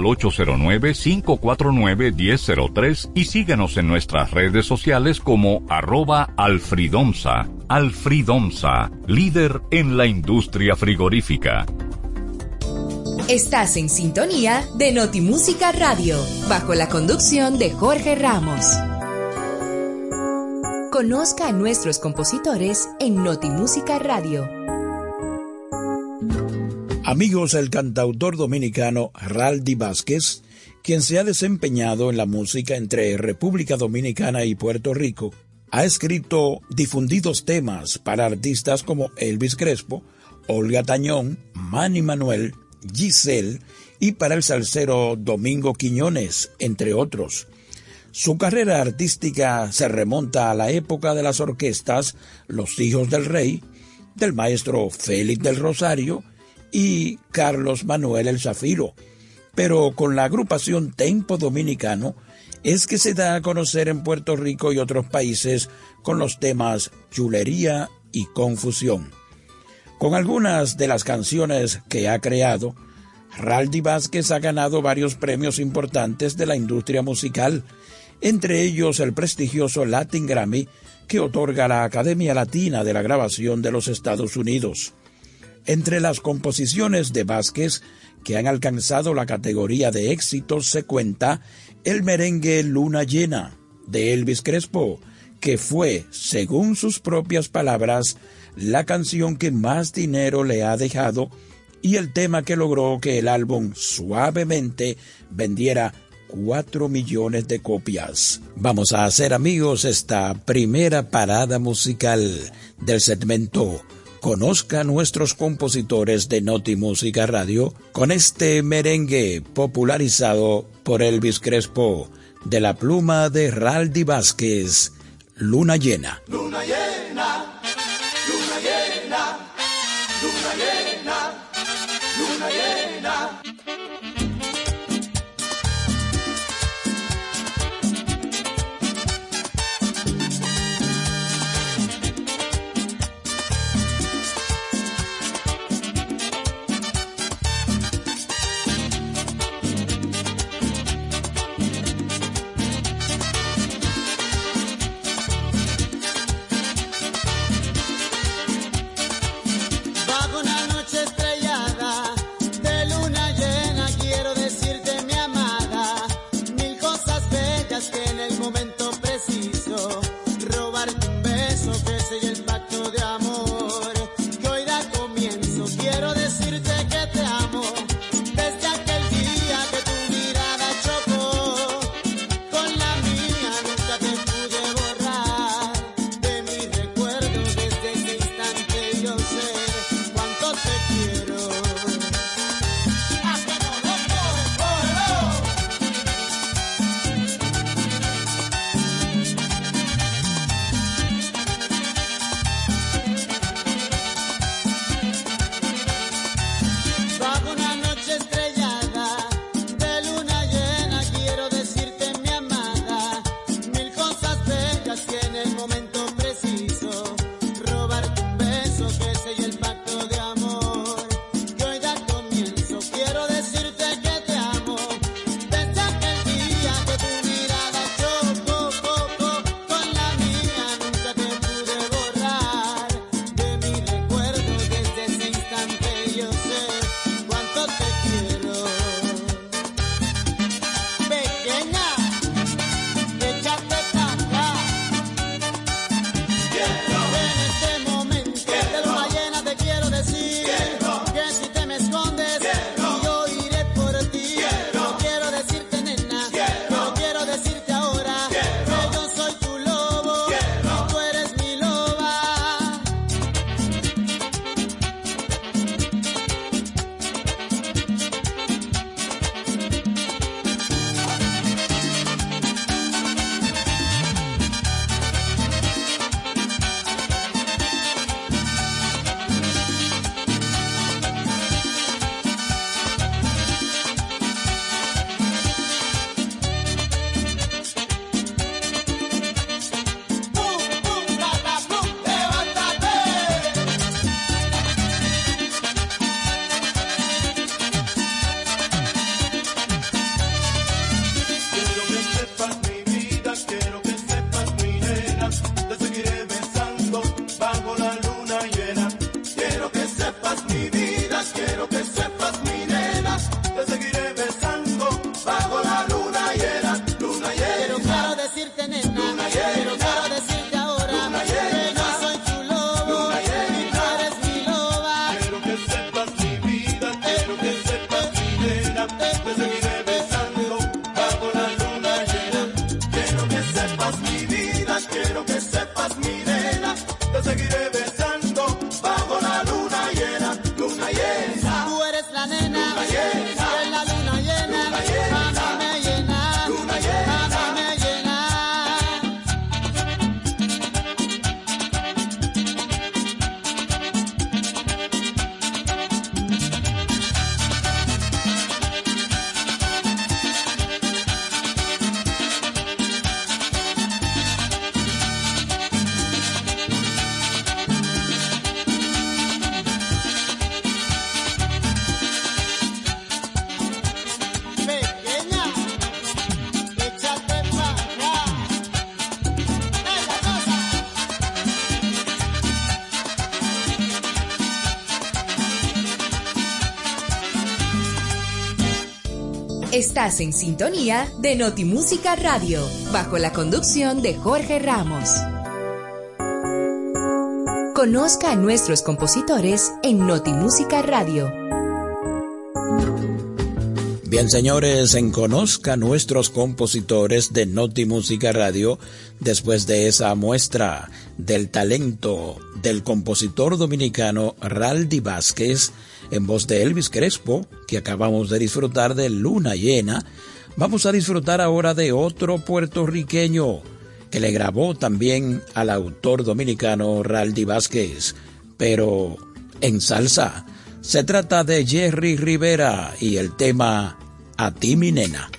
S1: al 809-549-1003 y síguenos en nuestras redes sociales como arroba alfridomsa. Alfridomsa, líder en la industria frigorífica.
S4: Estás en sintonía de Notimúsica Radio, bajo la conducción de Jorge Ramos. Conozca a nuestros compositores en Notimúsica Radio.
S5: Amigos, el cantautor dominicano Raldi Vázquez, quien se ha desempeñado en la música entre República Dominicana y Puerto Rico, ha escrito difundidos temas para artistas como Elvis Crespo, Olga Tañón, Manny Manuel, Giselle y para el salsero Domingo Quiñones, entre otros. Su carrera artística se remonta a la época de las orquestas Los Hijos del Rey, del maestro Félix del Rosario y Carlos Manuel el Zafiro, pero con la agrupación Tempo Dominicano es que se da a conocer en Puerto Rico y otros países con los temas Chulería y Confusión. Con algunas de las canciones que ha creado, Raldi Vázquez ha ganado varios premios importantes de la industria musical, entre ellos el prestigioso Latin Grammy que otorga la Academia Latina de la Grabación de los Estados Unidos. Entre las composiciones de Vázquez que han alcanzado la categoría de éxitos se cuenta el merengue Luna Llena de Elvis Crespo, que fue, según sus propias palabras, la canción que más dinero le ha dejado y el tema que logró que el álbum suavemente vendiera 4 millones de copias. Vamos a hacer amigos esta primera parada musical del segmento Conozca a nuestros compositores de Noti Música Radio con este merengue popularizado por Elvis Crespo de la pluma de Raldi Vázquez, Luna Llena.
S3: Luna llena,
S4: En sintonía de Notimúsica Radio, bajo la conducción de Jorge Ramos. Conozca a nuestros compositores en Notimúsica Radio.
S5: Bien, señores, en Conozca nuestros compositores de Noti Música Radio, después de esa muestra del talento del compositor dominicano Raldi Vázquez, en voz de Elvis Crespo, que acabamos de disfrutar de Luna Llena, vamos a disfrutar ahora de otro puertorriqueño que le grabó también al autor dominicano Raldi Vázquez, pero en salsa. Se trata de Jerry Rivera y el tema A ti mi nena.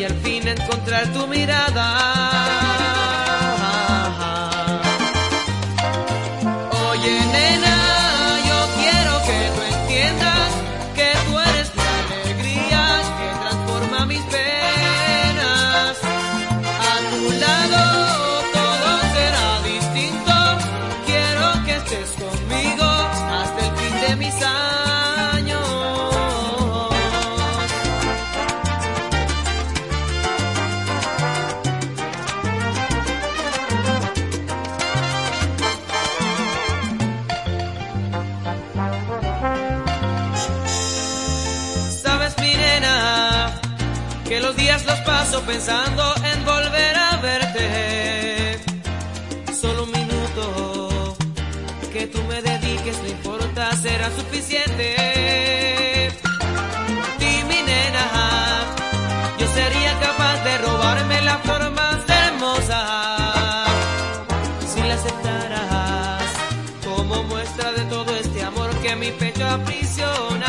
S15: Y al fin encontrar tu mirada. Pensando en volver a verte. Solo un minuto que tú me dediques, no importa, será suficiente. Ti, mi nena, yo sería capaz de robarme la flor más hermosa si la aceptaras como muestra de todo este amor que mi pecho aprisiona.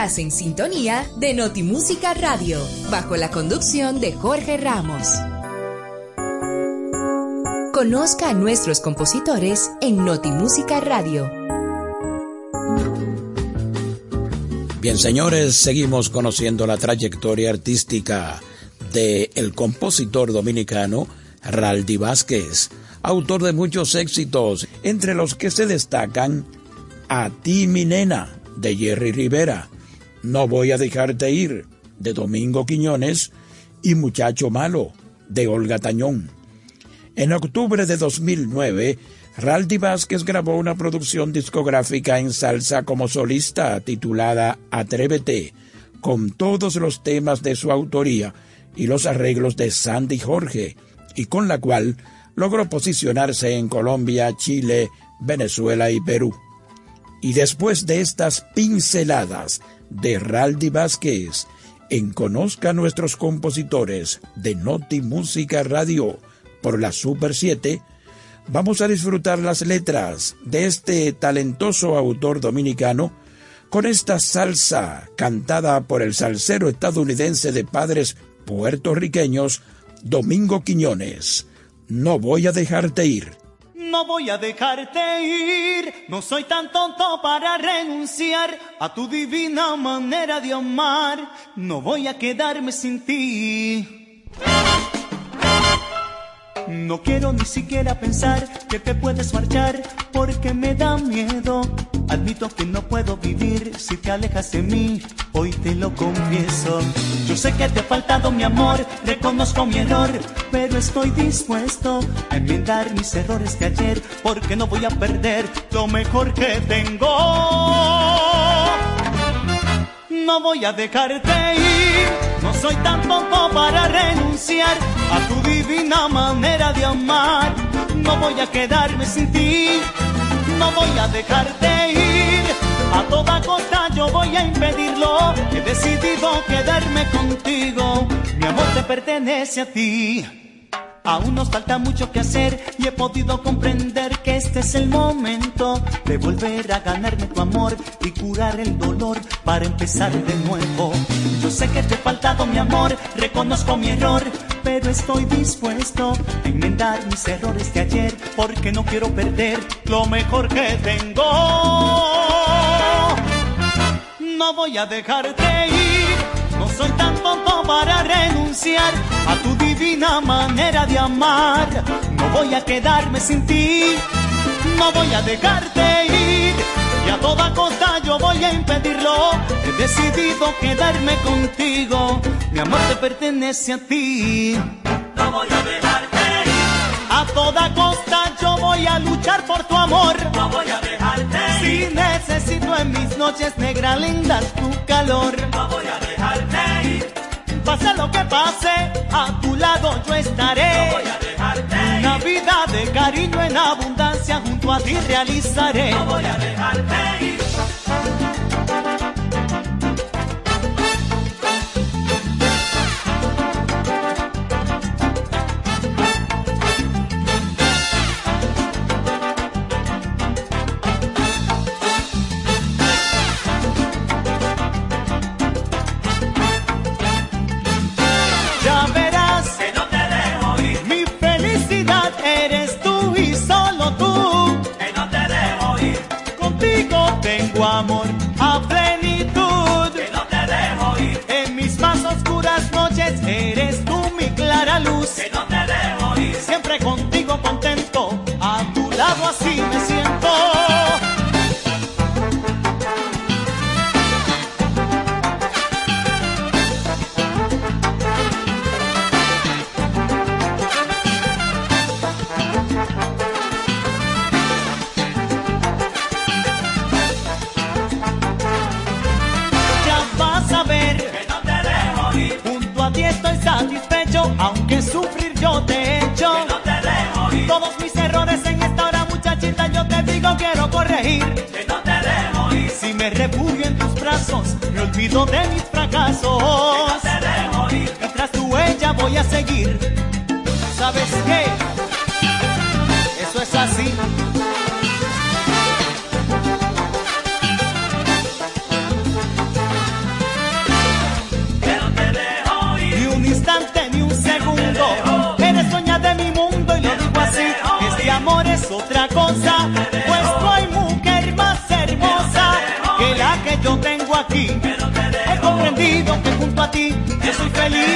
S4: Estás en sintonía de Notimúsica Radio, bajo la conducción de Jorge Ramos. Conozca a nuestros compositores en Notimúsica Radio.
S5: Bien, señores, seguimos conociendo la trayectoria artística de el compositor dominicano Raldi Vázquez, autor de muchos éxitos, entre los que se destacan A ti mi nena, de Jerry Rivera, No voy a dejarte ir, de Domingo Quiñones, y Muchacho Malo, de Olga Tañón. En octubre de 2009, Raldi Vázquez grabó una producción discográfica en salsa como solista titulada Atrévete, con todos los temas de su autoría y los arreglos de Sandy Jorge, y con la cual logró posicionarse en Colombia, Chile, Venezuela y Perú. Y después de estas pinceladas de Raldi Vázquez, en Conozca a nuestros compositores de Noti Música Radio por la Super 7, vamos a disfrutar las letras de este talentoso autor dominicano con esta salsa cantada por el salsero estadounidense de padres puertorriqueños Domingo Quiñones. No voy a dejarte ir.
S16: No voy a dejarte ir, no soy tan tonto para renunciar a tu divina manera de amar. No voy a quedarme sin ti. No quiero ni siquiera pensar que te puedes marchar porque me da miedo. Admito que no puedo vivir si te alejas de mí, hoy te lo confieso. Yo sé que te ha faltado mi amor, reconozco mi error, pero estoy dispuesto a enmendar mis errores de ayer porque no voy a perder lo mejor que tengo. No voy a dejarte ir, no soy tan tonto para renunciar a tu divina manera de amar. No voy a quedarme sin ti, no voy a dejarte ir. A toda costa yo voy a impedirlo. He decidido quedarme contigo. Mi amor te pertenece a ti. Aún nos falta mucho que hacer y he podido comprender que este es el momento de volver a ganarme tu amor y curar el dolor para empezar de nuevo. Yo sé que te he faltado mi amor, reconozco mi error, pero estoy dispuesto a enmendar mis errores de ayer porque no quiero perder lo mejor que tengo. No voy a dejarte ir, soy tan tonto para renunciar a tu divina manera de amar. No voy a quedarme sin ti, no voy a dejarte ir. Y a toda costa yo voy a impedirlo. He decidido quedarme contigo. Mi amor te pertenece a ti. No voy a dejarte ir. A toda costa yo voy a luchar por tu amor. No voy a dejarte ir. Si necesito en mis noches negras lindas tu calor. No voy a. Pase lo que pase, a tu lado yo estaré. No voy a dejarte. Una vida de cariño en abundancia junto a ti realizaré. No voy a dejarte Amor a plenitud. Que no te dejo ir. En mis más oscuras noches eres tú mi clara luz. Que no te dejo ir. Siempre contigo contento. A tu lado así me siento. De mis fracasos, mientras tú ella voy a seguir. ¿Sabes qué? Eso es así. Ni un instante, ni un segundo. Me deseña de mi mundo y lo digo así. Este amor es otra cosa. Puesto hay mujer más hermosa que la que yo tengo aquí. Comprendido que junto a ti yo soy feliz.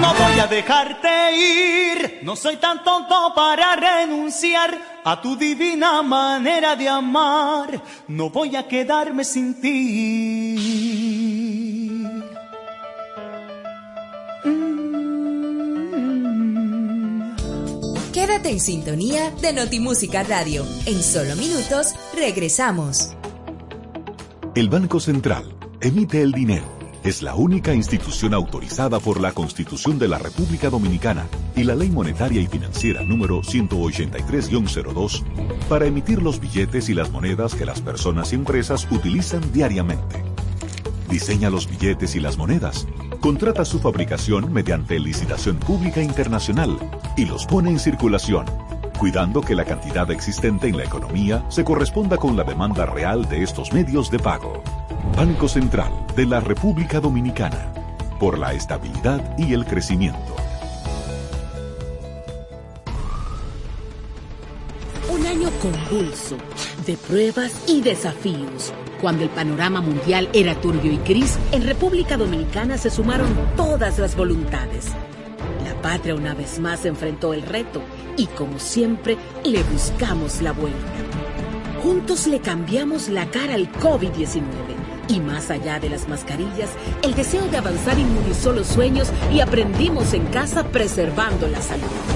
S16: No voy a dejarte ir, no soy tan tonto para renunciar a tu divina manera de amar. No voy a quedarme sin ti.
S4: Quédate en sintonía de Notimúsica Radio. En solo minutos regresamos.
S7: El Banco Central emite el dinero. Es la única institución autorizada por la Constitución de la República Dominicana y la Ley Monetaria y Financiera número 183-02 para emitir los billetes y las monedas que las personas y empresas utilizan diariamente. Diseña los billetes y las monedas, contrata su fabricación mediante licitación pública internacional y los pone en circulación, cuidando que la cantidad existente en la economía se corresponda con la demanda real de estos medios de pago. Banco Central de la República Dominicana, por la estabilidad y el crecimiento.
S8: Un año convulso de pruebas y desafíos. Cuando el panorama mundial era turbio y gris, en República Dominicana se sumaron todas las voluntades. La patria una vez más enfrentó el reto y como siempre le buscamos la vuelta. Juntos le cambiamos la cara al COVID-19 y más allá de las mascarillas, el deseo de avanzar inmunizó los sueños y aprendimos en casa preservando la salud.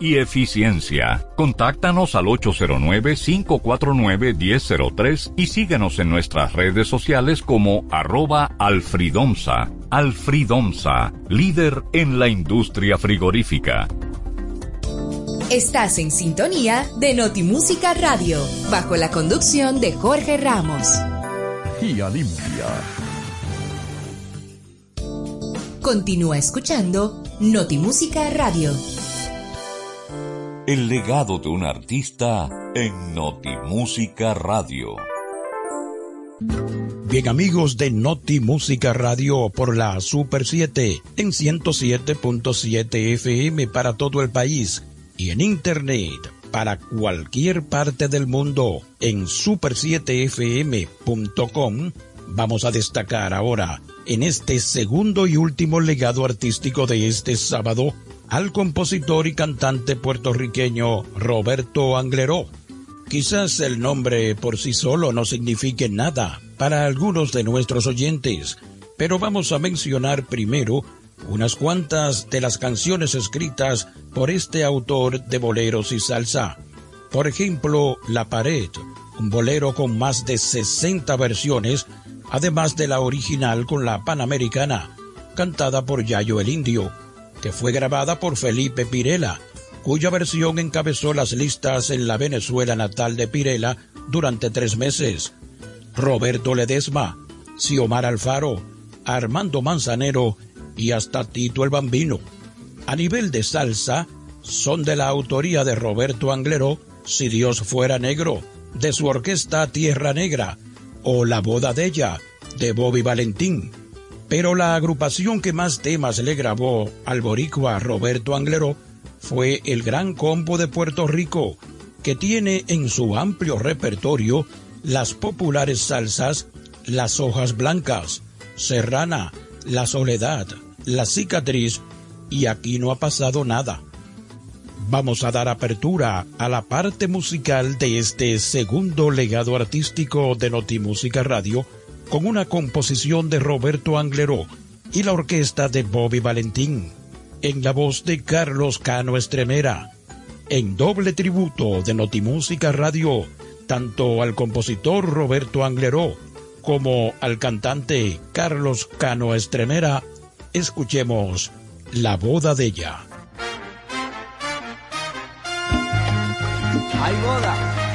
S1: y eficiencia. Contáctanos al 809-549-1003 y síguenos en nuestras redes sociales como arroba alfridomsa. Alfridomsa, líder en la industria frigorífica.
S4: Estás en sintonía de Notimúsica Radio, bajo la conducción de Jorge Ramos.
S17: Guía limpia.
S4: Continúa escuchando Notimúsica Radio.
S1: El legado de un artista en Notimúsica Radio.
S5: Bien amigos de Noti Música Radio por la Super 7 en 107.7 FM para todo el país y en Internet para cualquier parte del mundo en super7fm.com vamos a destacar ahora en este segundo y último legado artístico de este sábado al compositor y cantante puertorriqueño Roberto Angleró. Quizás el nombre por sí solo no signifique nada para algunos de nuestros oyentes, pero vamos a mencionar primero unas cuantas de las canciones escritas por este autor de boleros y salsa. Por ejemplo, La Pared, un bolero con más de 60 versiones, además de la original con la Panamericana, cantada por Yayo el Indio que fue grabada por Felipe Pirela, cuya versión encabezó las listas en la Venezuela natal de Pirela durante tres meses. Roberto Ledesma, Xiomar Alfaro, Armando Manzanero y hasta Tito el Bambino. A nivel de salsa, son de la autoría de Roberto Angleró, Si Dios fuera negro, de su orquesta Tierra Negra, o La boda de ella, de Bobby Valentín. Pero la agrupación que más temas le grabó al boricua Roberto Angleró fue el Gran Combo de Puerto Rico, que tiene en su amplio repertorio las populares salsas Las Hojas Blancas, Serrana, La Soledad, La Cicatriz y Aquí no ha pasado nada. Vamos a dar apertura a la parte musical de este segundo legado artístico de Notimúsica Radio con una composición de Roberto Angleró y la orquesta de Bobby Valentín, en la voz de Carlos Cano Estremera, en doble tributo de Notimúsica Radio, tanto al compositor Roberto Angleró como al cantante Carlos Cano Estremera, escuchemos La boda de ella.
S15: ¡Hay boda!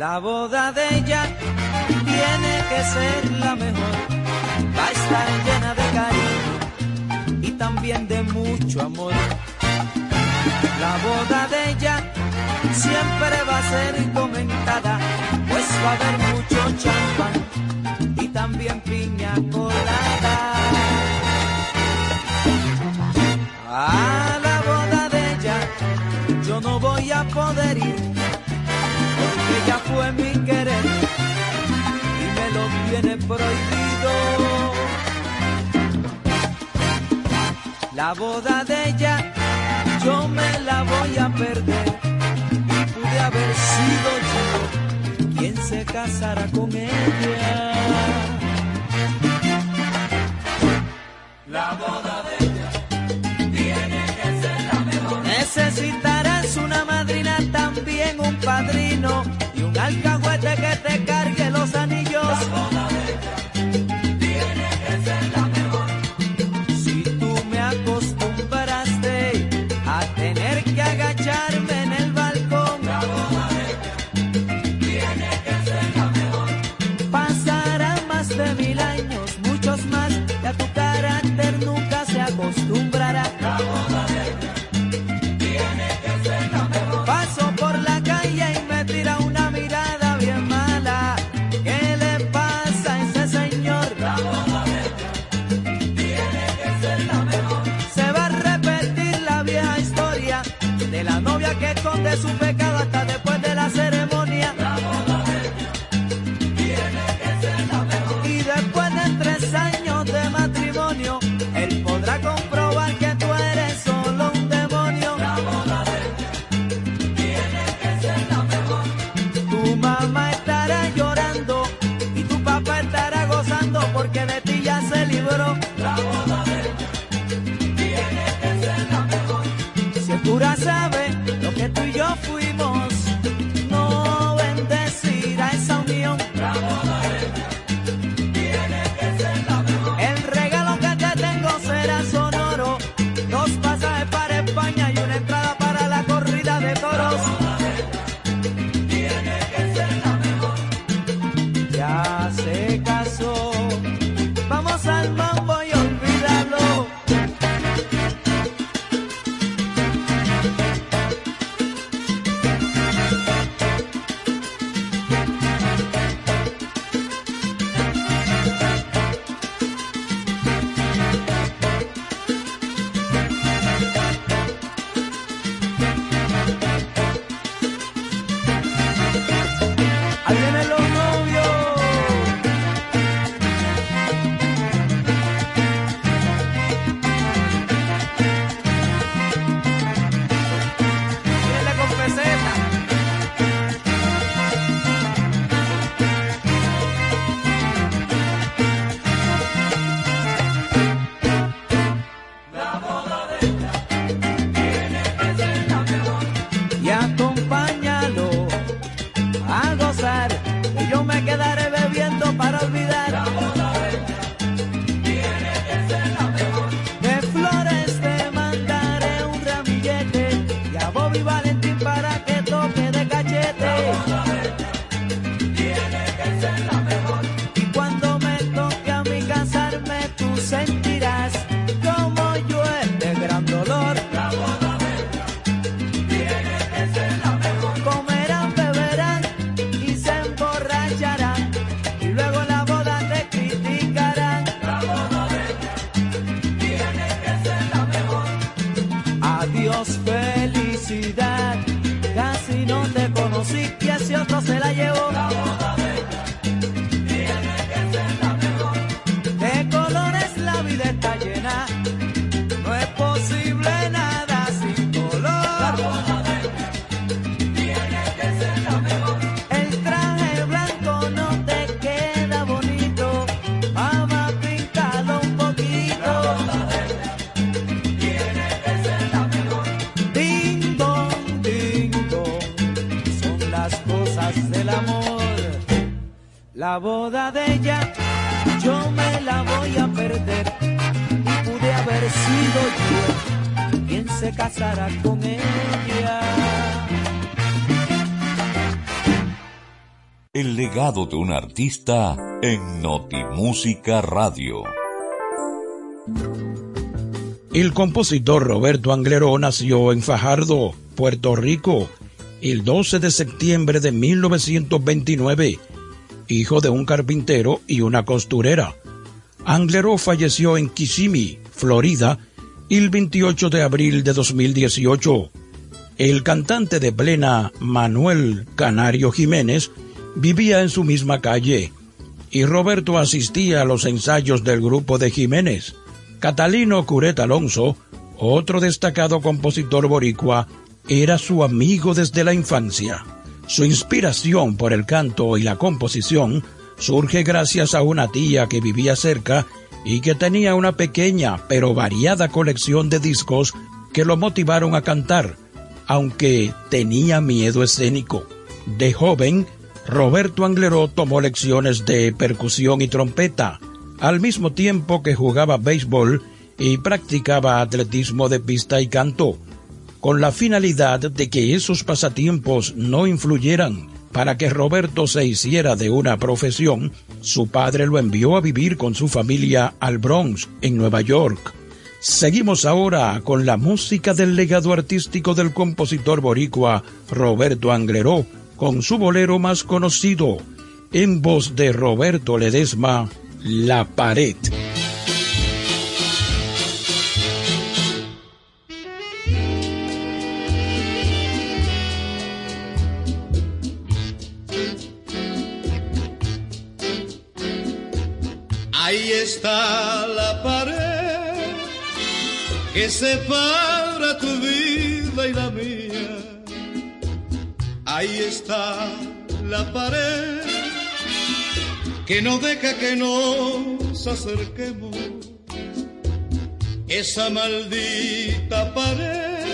S15: La boda de ella tiene que ser la mejor. Va a estar llena de cariño y también de mucho amor. La boda de ella siempre va a ser comentada, pues va a haber mucho champán y también piña colada. Ah. tiene prohibido la boda de ella. Yo me la voy a perder y pude haber sido yo quien se casara con ella. La boda de ella tiene que ser la mejor. Necesita con ella.
S1: El legado de un artista en Notimúsica Radio.
S5: El compositor Roberto Angleró nació en Fajardo, Puerto Rico, el 12 de septiembre de 1929, hijo de un carpintero y una costurera. Angleró falleció en Kissimmee, Florida, el 28 de abril de 2018. El cantante de plena Manuel Canario Jiménez vivía en su misma calle y Roberto asistía a los ensayos del grupo de Jiménez. Catalino Curet Alonso, otro destacado compositor boricua, era su amigo desde la infancia. Su inspiración por el canto y la composición surge gracias a una tía que vivía cerca y que tenía una pequeña pero variada colección de discos que lo motivaron a cantar, aunque tenía miedo escénico. De joven, Roberto Angleró tomó lecciones de percusión y trompeta, al mismo tiempo que jugaba béisbol y practicaba atletismo de pista y canto, con la finalidad de que esos pasatiempos no influyeran para que Roberto se hiciera de una profesión, su padre lo envió a vivir con su familia al Bronx, en Nueva York. Seguimos ahora con la música del legado artístico del compositor boricua Roberto Angleró, con su bolero más conocido, en voz de Roberto Ledesma, La Pared.
S18: Está la pared que separa tu vida y la mía. Ahí está la pared que no deja que nos acerquemos. Esa maldita pared,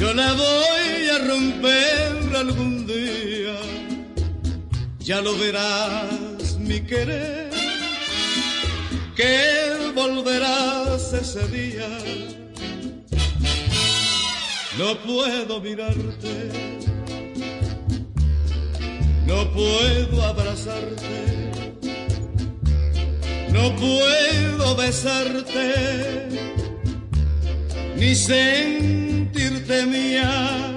S18: yo la voy a romper algún día. Ya lo verás, mi querer, que volverás ese día. No puedo mirarte no puedo abrazarte, no puedo besarte, ni sentirte mía,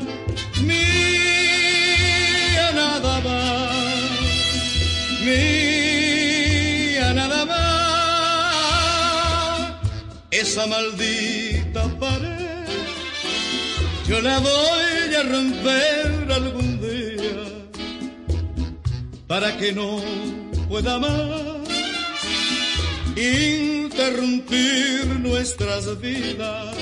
S18: mía nada más, mía Esa maldita pared, yo la voy a romper algún día para que no pueda más interrumpir nuestras vidas.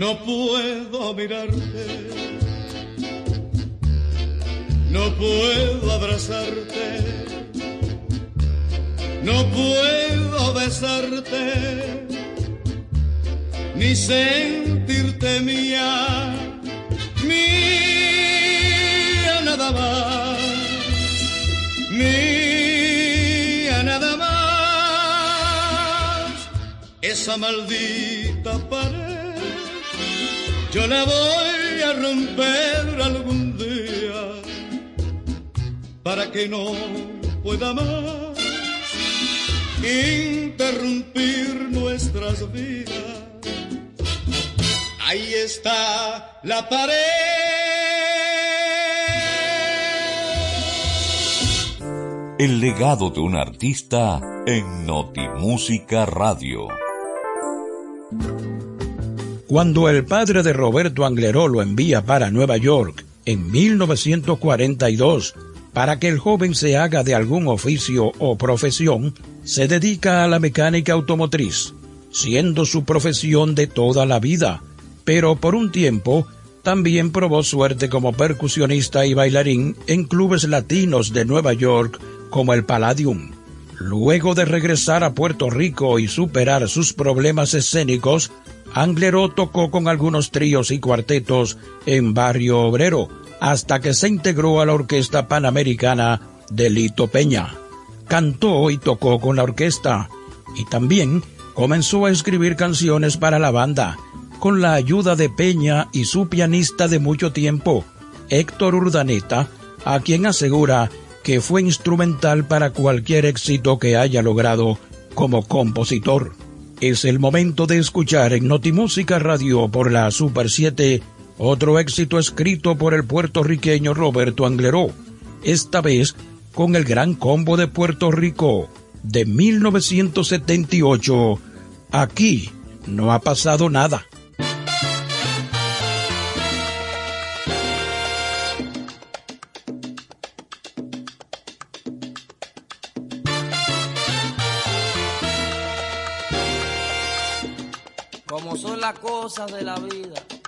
S18: No puedo mirarte, no puedo abrazarte. No puedo besarte. Ni sentirte mía, mía nada más, mía nada más. Esa maldita pared, yo la voy a romper algún día para que no pueda más interrumpir nuestras vidas. Ahí está la pared.
S1: El legado de un artista en Notimúsica Radio.
S5: Cuando el padre de Roberto Angleró lo envía para Nueva York en 1942 para que el joven se haga de algún oficio o profesión, se dedica a la mecánica automotriz, siendo su profesión de toda la vida, pero por un tiempo también probó suerte como percusionista y bailarín en clubes latinos de Nueva York como el Palladium. Luego de regresar a Puerto Rico y superar sus problemas escénicos, Angleró tocó con algunos tríos y cuartetos en Barrio Obrero, hasta que se integró a la Orquesta Panamericana de Lito Peña. Cantó y tocó con la orquesta, y también comenzó a escribir canciones para la banda, con la ayuda de Peña y su pianista de mucho tiempo, Héctor Urdaneta, a quien asegura que fue instrumental para cualquier éxito que haya logrado como compositor. Es el momento de escuchar en Notimúsica Radio por la Super 7 otro éxito escrito por el puertorriqueño Roberto Angleró, esta vez con el Gran Combo de Puerto Rico de 1978. Aquí no ha pasado nada.
S15: Cosas de la vida.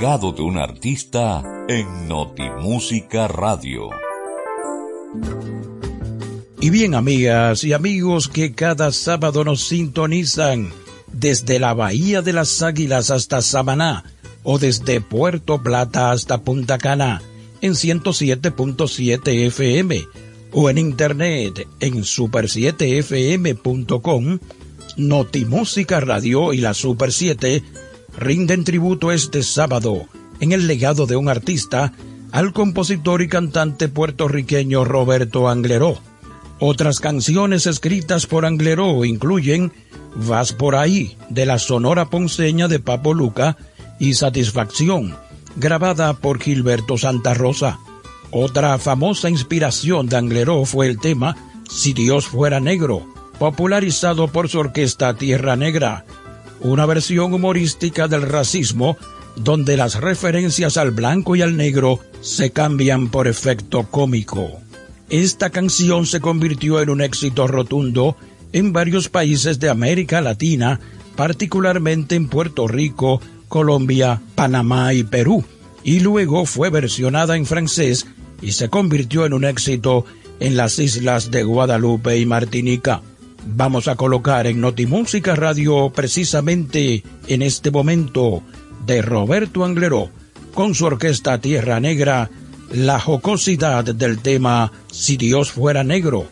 S15: De un
S1: artista en Notimúsica Radio.
S5: Y bien, amigas y amigos que cada sábado nos sintonizan desde la Bahía de las Águilas hasta Samaná o desde Puerto Plata hasta Punta Cana en 107.7 FM o en internet en super7fm.com, Notimúsica Radio y la Super 7 rinden tributo este sábado en el legado de un artista al compositor y cantante puertorriqueño Roberto Angleró. Otras canciones escritas por Angleró incluyen Vas por ahí, de la Sonora Ponceña de Papo Luca, y Satisfacción, grabada por Gilberto Santa Rosa. Otra famosa inspiración de Angleró fue el tema Si Dios fuera negro, popularizado por su orquesta Tierra Negra, una versión humorística del racismo donde las referencias al blanco y al negro se cambian por efecto cómico. Esta canción se convirtió en un éxito rotundo en varios países de América Latina, particularmente en Puerto Rico, Colombia, Panamá y Perú, y luego fue versionada en francés y se convirtió en un éxito en las islas de Guadalupe y Martinica. Vamos a colocar en Notimúsica Radio precisamente en este momento de Roberto Angleró con su orquesta Tierra Negra la jocosidad del tema Si Dios fuera negro.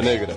S19: Comerse la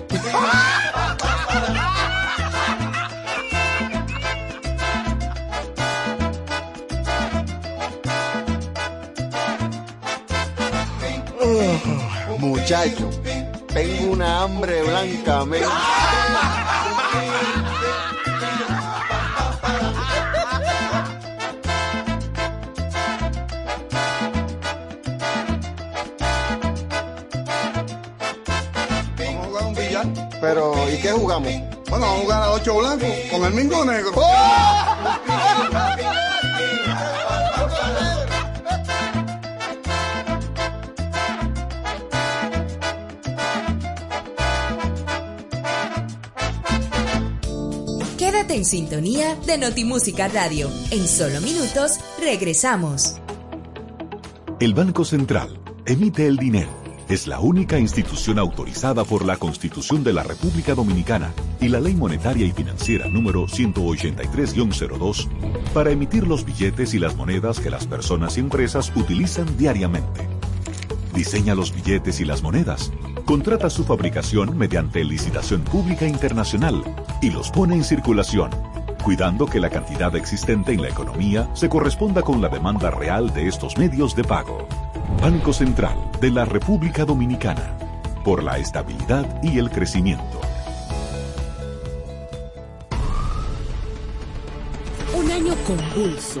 S4: En sintonía de Notimúsica Radio. En solo minutos regresamos.
S7: El Banco Central emite el dinero. Es la única institución autorizada por la Constitución de la República Dominicana y la Ley Monetaria y Financiera número 183-02 para emitir los billetes y las monedas que las personas y empresas utilizan diariamente. Diseña los billetes y las monedas, contrata su fabricación mediante licitación pública internacional y los pone en circulación, cuidando que la cantidad existente en la economía se corresponda con la demanda real de estos medios de pago. Banco Central de la República Dominicana, por la estabilidad y el crecimiento.
S8: Un año convulso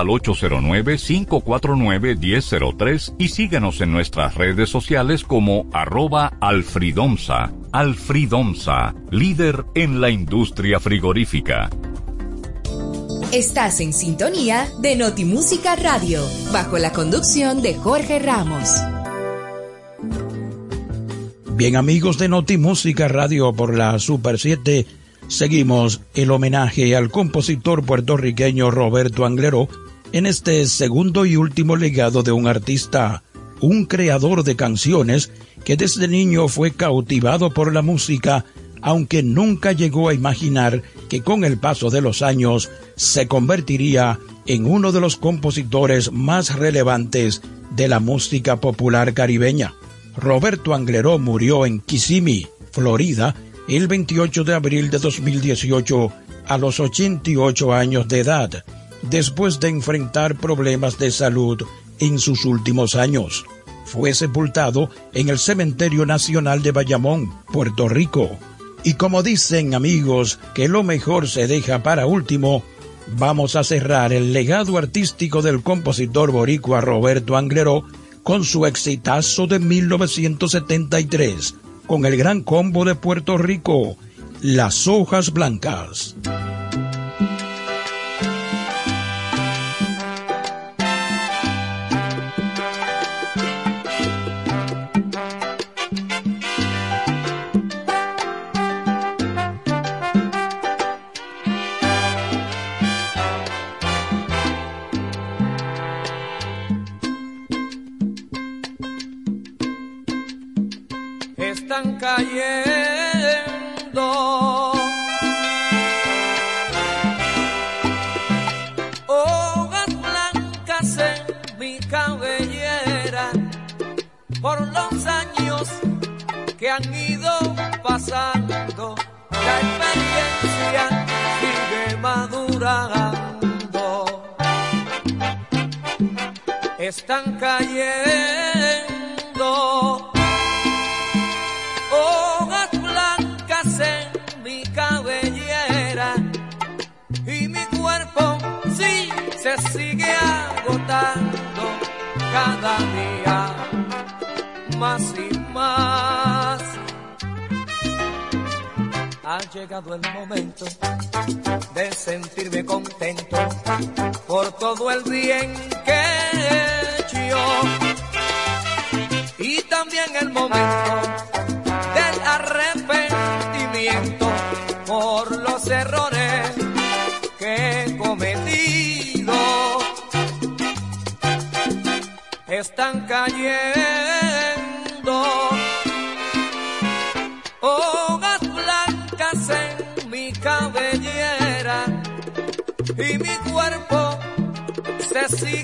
S1: al 809-549-1003 y síguenos en nuestras redes sociales como arroba alfridomsa. Alfridomsa, líder en la industria frigorífica.
S4: Estás en sintonía de Notimúsica Radio, bajo la conducción de Jorge Ramos.
S5: Bien amigos de Notimúsica Radio por la Super 7, seguimos el homenaje al compositor puertorriqueño Roberto Angleró en este segundo y último legado de un artista, un creador de canciones que desde niño fue cautivado por la música, aunque nunca llegó a imaginar que con el paso de los años se convertiría en uno de los compositores más relevantes de la música popular caribeña. Roberto Angleró murió en Kissimmee, Florida, el 28 de abril de 2018 a los 88 años de edad después de enfrentar problemas de salud en sus últimos años. Fue sepultado en el Cementerio Nacional de Bayamón, Puerto Rico. Y como dicen amigos que lo mejor se deja para último, vamos a cerrar el legado artístico del compositor boricua Roberto Angleró con su exitazo de 1973, con el gran combo de Puerto Rico, Las Hojas Blancas.
S15: Se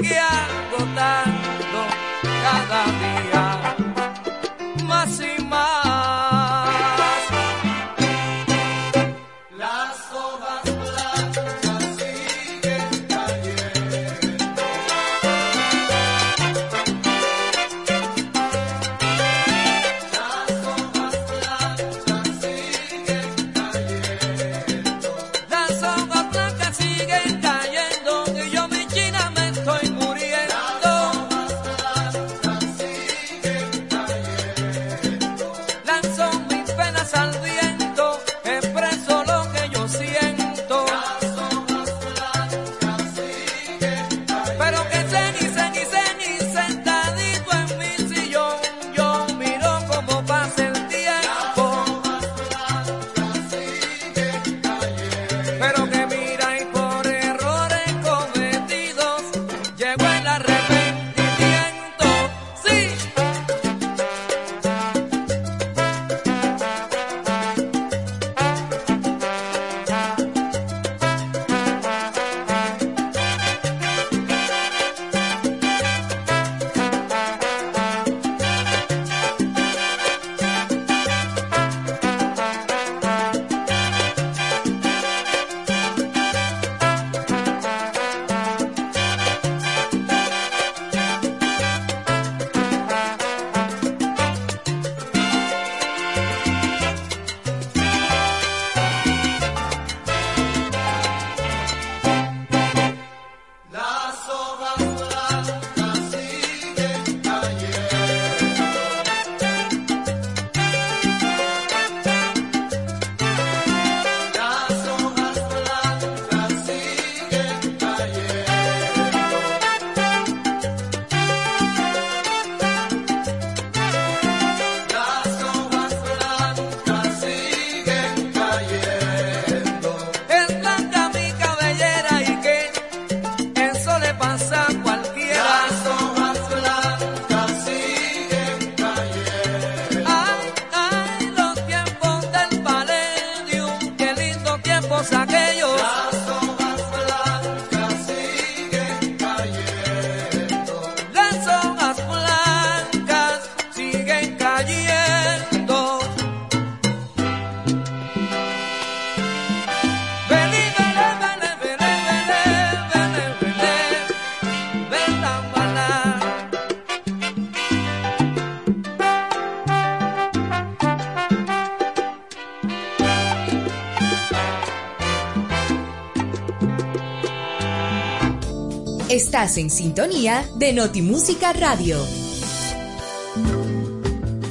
S15: En
S4: sintonía de Notimúsica Radio.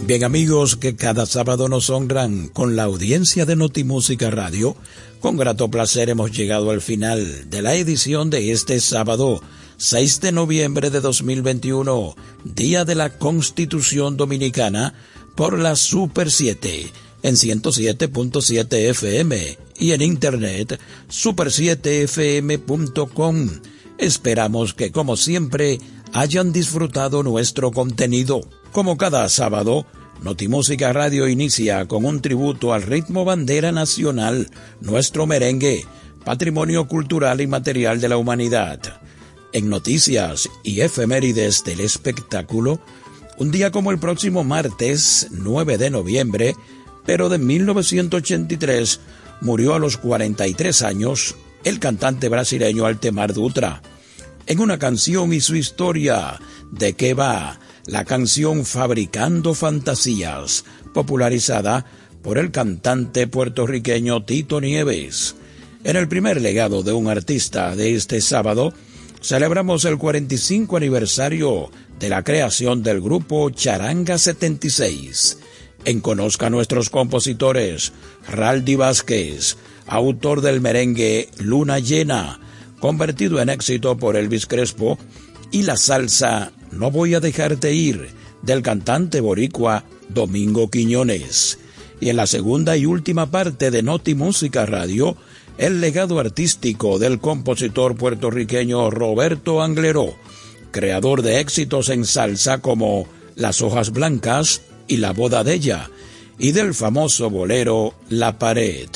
S5: Bien amigos que cada sábado nos honran con la audiencia de Notimúsica Radio, con grato placer hemos llegado al final de la edición de este sábado 6 de noviembre de 2021, Día de la Constitución Dominicana, por la Super 7 en 107.7 FM y en internet super7fm.com. Esperamos que como siempre hayan disfrutado nuestro contenido. Como cada sábado, Notimúsica Radio inicia con un tributo al ritmo bandera nacional, nuestro merengue, patrimonio cultural y material de la humanidad. En noticias y efemérides del espectáculo, un día como el próximo martes 9 de noviembre, pero de 1983, murió a los 43 años el cantante brasileño Altemar Dutra. En una canción y su historia, ¿de qué va? La canción Fabricando Fantasías, popularizada por el cantante puertorriqueño Tito Nieves. En el primer legado de un artista de este sábado, celebramos el 45 aniversario de la creación del grupo Charanga 76. En Conozca a nuestros compositores, Raldi Vázquez, autor del merengue Luna Llena, convertido en éxito por Elvis Crespo, y la salsa No voy a dejarte ir, del cantante boricua Domingo Quiñones. Y en la segunda y última parte de Noti Música Radio, el legado artístico del compositor puertorriqueño Roberto Angleró, creador de éxitos en salsa como Las hojas blancas y La boda de ella, y del famoso bolero La pared.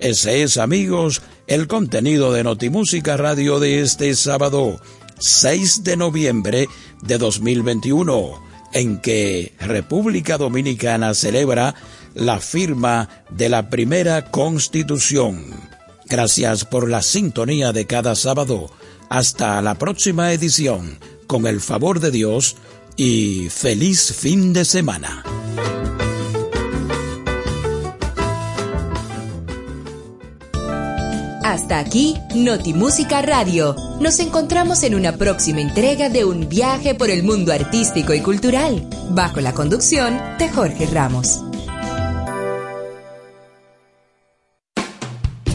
S5: Ese es, amigos, el contenido de Notimúsica Radio de este sábado, 6 de noviembre de 2021, en que República Dominicana celebra la firma de la primera constitución. Gracias por la sintonía de cada sábado. Hasta la próxima edición, con el favor de Dios, y feliz fin de semana.
S4: Hasta aquí, Notimúsica Radio. Nos encontramos en una próxima entrega de un viaje por el mundo artístico y cultural, bajo la conducción de Jorge Ramos.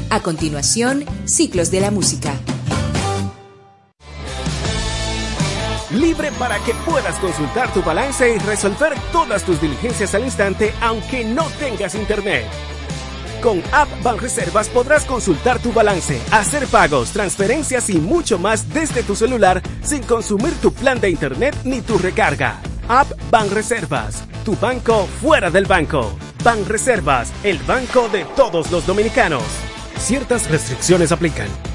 S4: A continuación, Ciclos de la Música.
S20: Libre para que puedas consultar tu balance y resolver todas tus diligencias al instante, aunque no tengas internet. Con App Banreservas podrás consultar tu balance, hacer pagos, transferencias y mucho más desde tu celular sin consumir tu plan de internet ni tu recarga. App Banreservas, tu banco fuera del banco. Banreservas, el banco de todos los dominicanos. Ciertas restricciones aplican.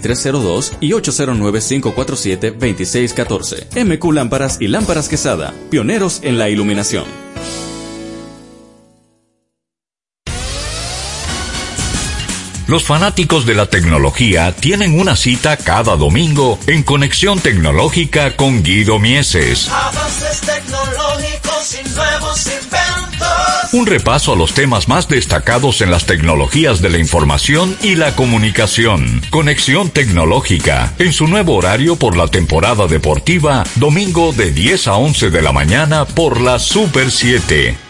S21: 809-687-2302 y 809-547-2614. MQ Lámparas y Lámparas Quesada, pioneros en la iluminación.
S1: Los fanáticos de la tecnología tienen una cita cada domingo en Conexión Tecnológica con Guido Mieses.
S3: Avances tecnológicos y nuevos inventos.
S1: Un repaso a los temas más destacados en las tecnologías de la información y la comunicación. Conexión Tecnológica, en su nuevo horario por la temporada deportiva, domingo de 10 a 11 de la mañana por la Super 7.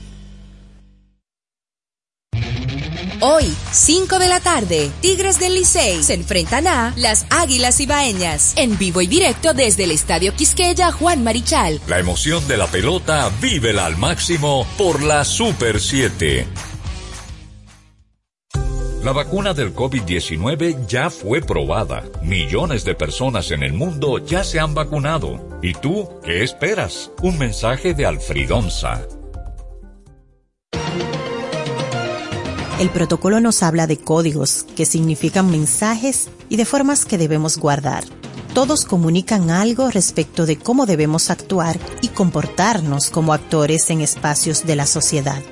S4: Hoy, 5 de la tarde, Tigres del Licey se enfrentan a las Águilas Ibaeñas, en vivo y directo desde el Estadio Quisqueya Juan Marichal.
S1: La emoción de la pelota, vívela al máximo por la Super 7. La vacuna del COVID-19 ya fue probada. Millones de personas en el mundo ya se han vacunado. ¿Y tú qué esperas? Un mensaje de Alfridonza.
S22: El protocolo nos habla de códigos, que significan mensajes y de formas que debemos guardar. Todos comunican algo respecto de cómo debemos actuar y comportarnos como actores en espacios de la sociedad.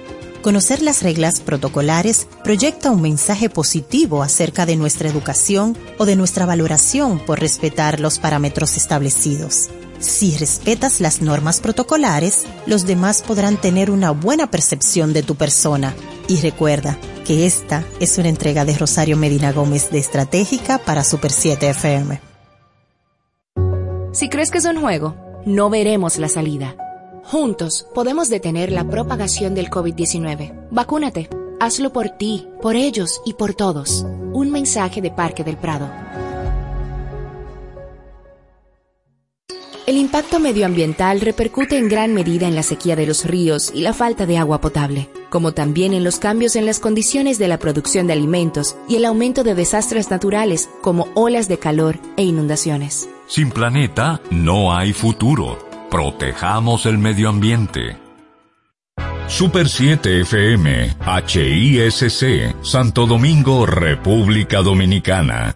S22: Conocer las reglas protocolares proyecta un mensaje positivo acerca de nuestra educación o de nuestra valoración por respetar los parámetros establecidos. Si respetas las normas protocolares, los demás podrán tener una buena percepción de tu persona. Y recuerda que esta es una entrega de Rosario Medina Gómez de Estratégica para Super 7 FM.
S23: Si crees que es un juego, no veremos la salida. Juntos podemos detener la propagación del COVID-19. Vacúnate. Hazlo por ti, por ellos y por todos. Un mensaje de Parque del Prado.
S4: El impacto medioambiental repercute en gran medida en la sequía de los ríos y la falta de agua potable, como también en los cambios en las condiciones de la producción de alimentos y el aumento de desastres naturales como olas de calor e inundaciones.
S1: Sin planeta no hay futuro. Protejamos el medio ambiente. Super 7 FM, HISC, Santo Domingo, República Dominicana.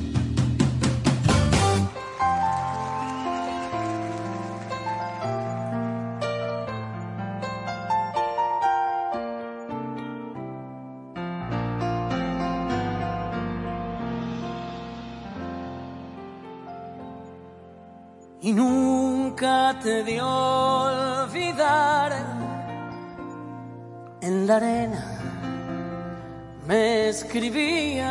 S10: Escribías,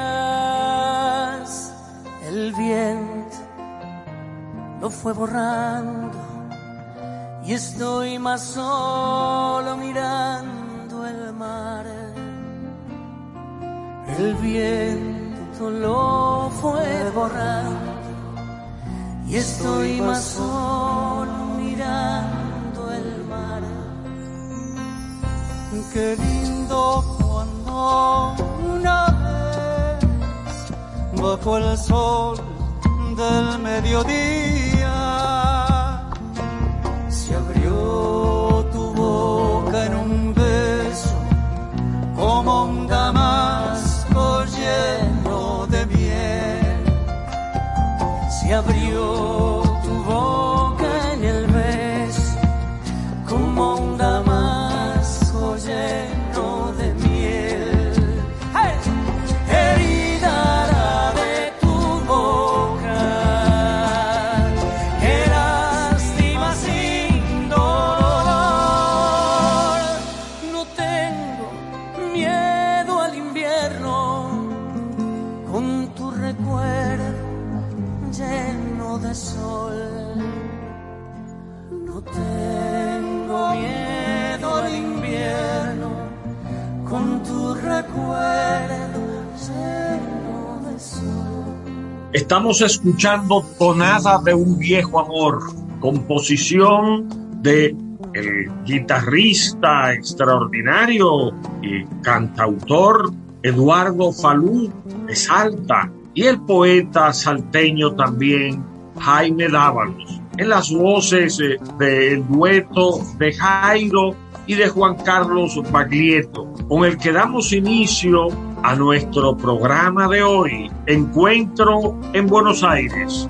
S10: el viento lo fue borrando y estoy más solo mirando el mar. El viento lo fue borrando y estoy más solo mirando el mar. Qué lindo cuando bajo el sol del mediodía se abrió tu boca en un beso como un damasco lleno de miel. Se abrió
S24: Estamos escuchando Tonada de un viejo amor, composición de el guitarrista extraordinario y cantautor Eduardo Falú de Salta y el poeta salteño también Jaime Dávalos, en las voces eh, del dueto de Jairo y de Juan Carlos Baglietto, con el que damos inicio a nuestro programa de hoy, Encuentro en Buenos Aires.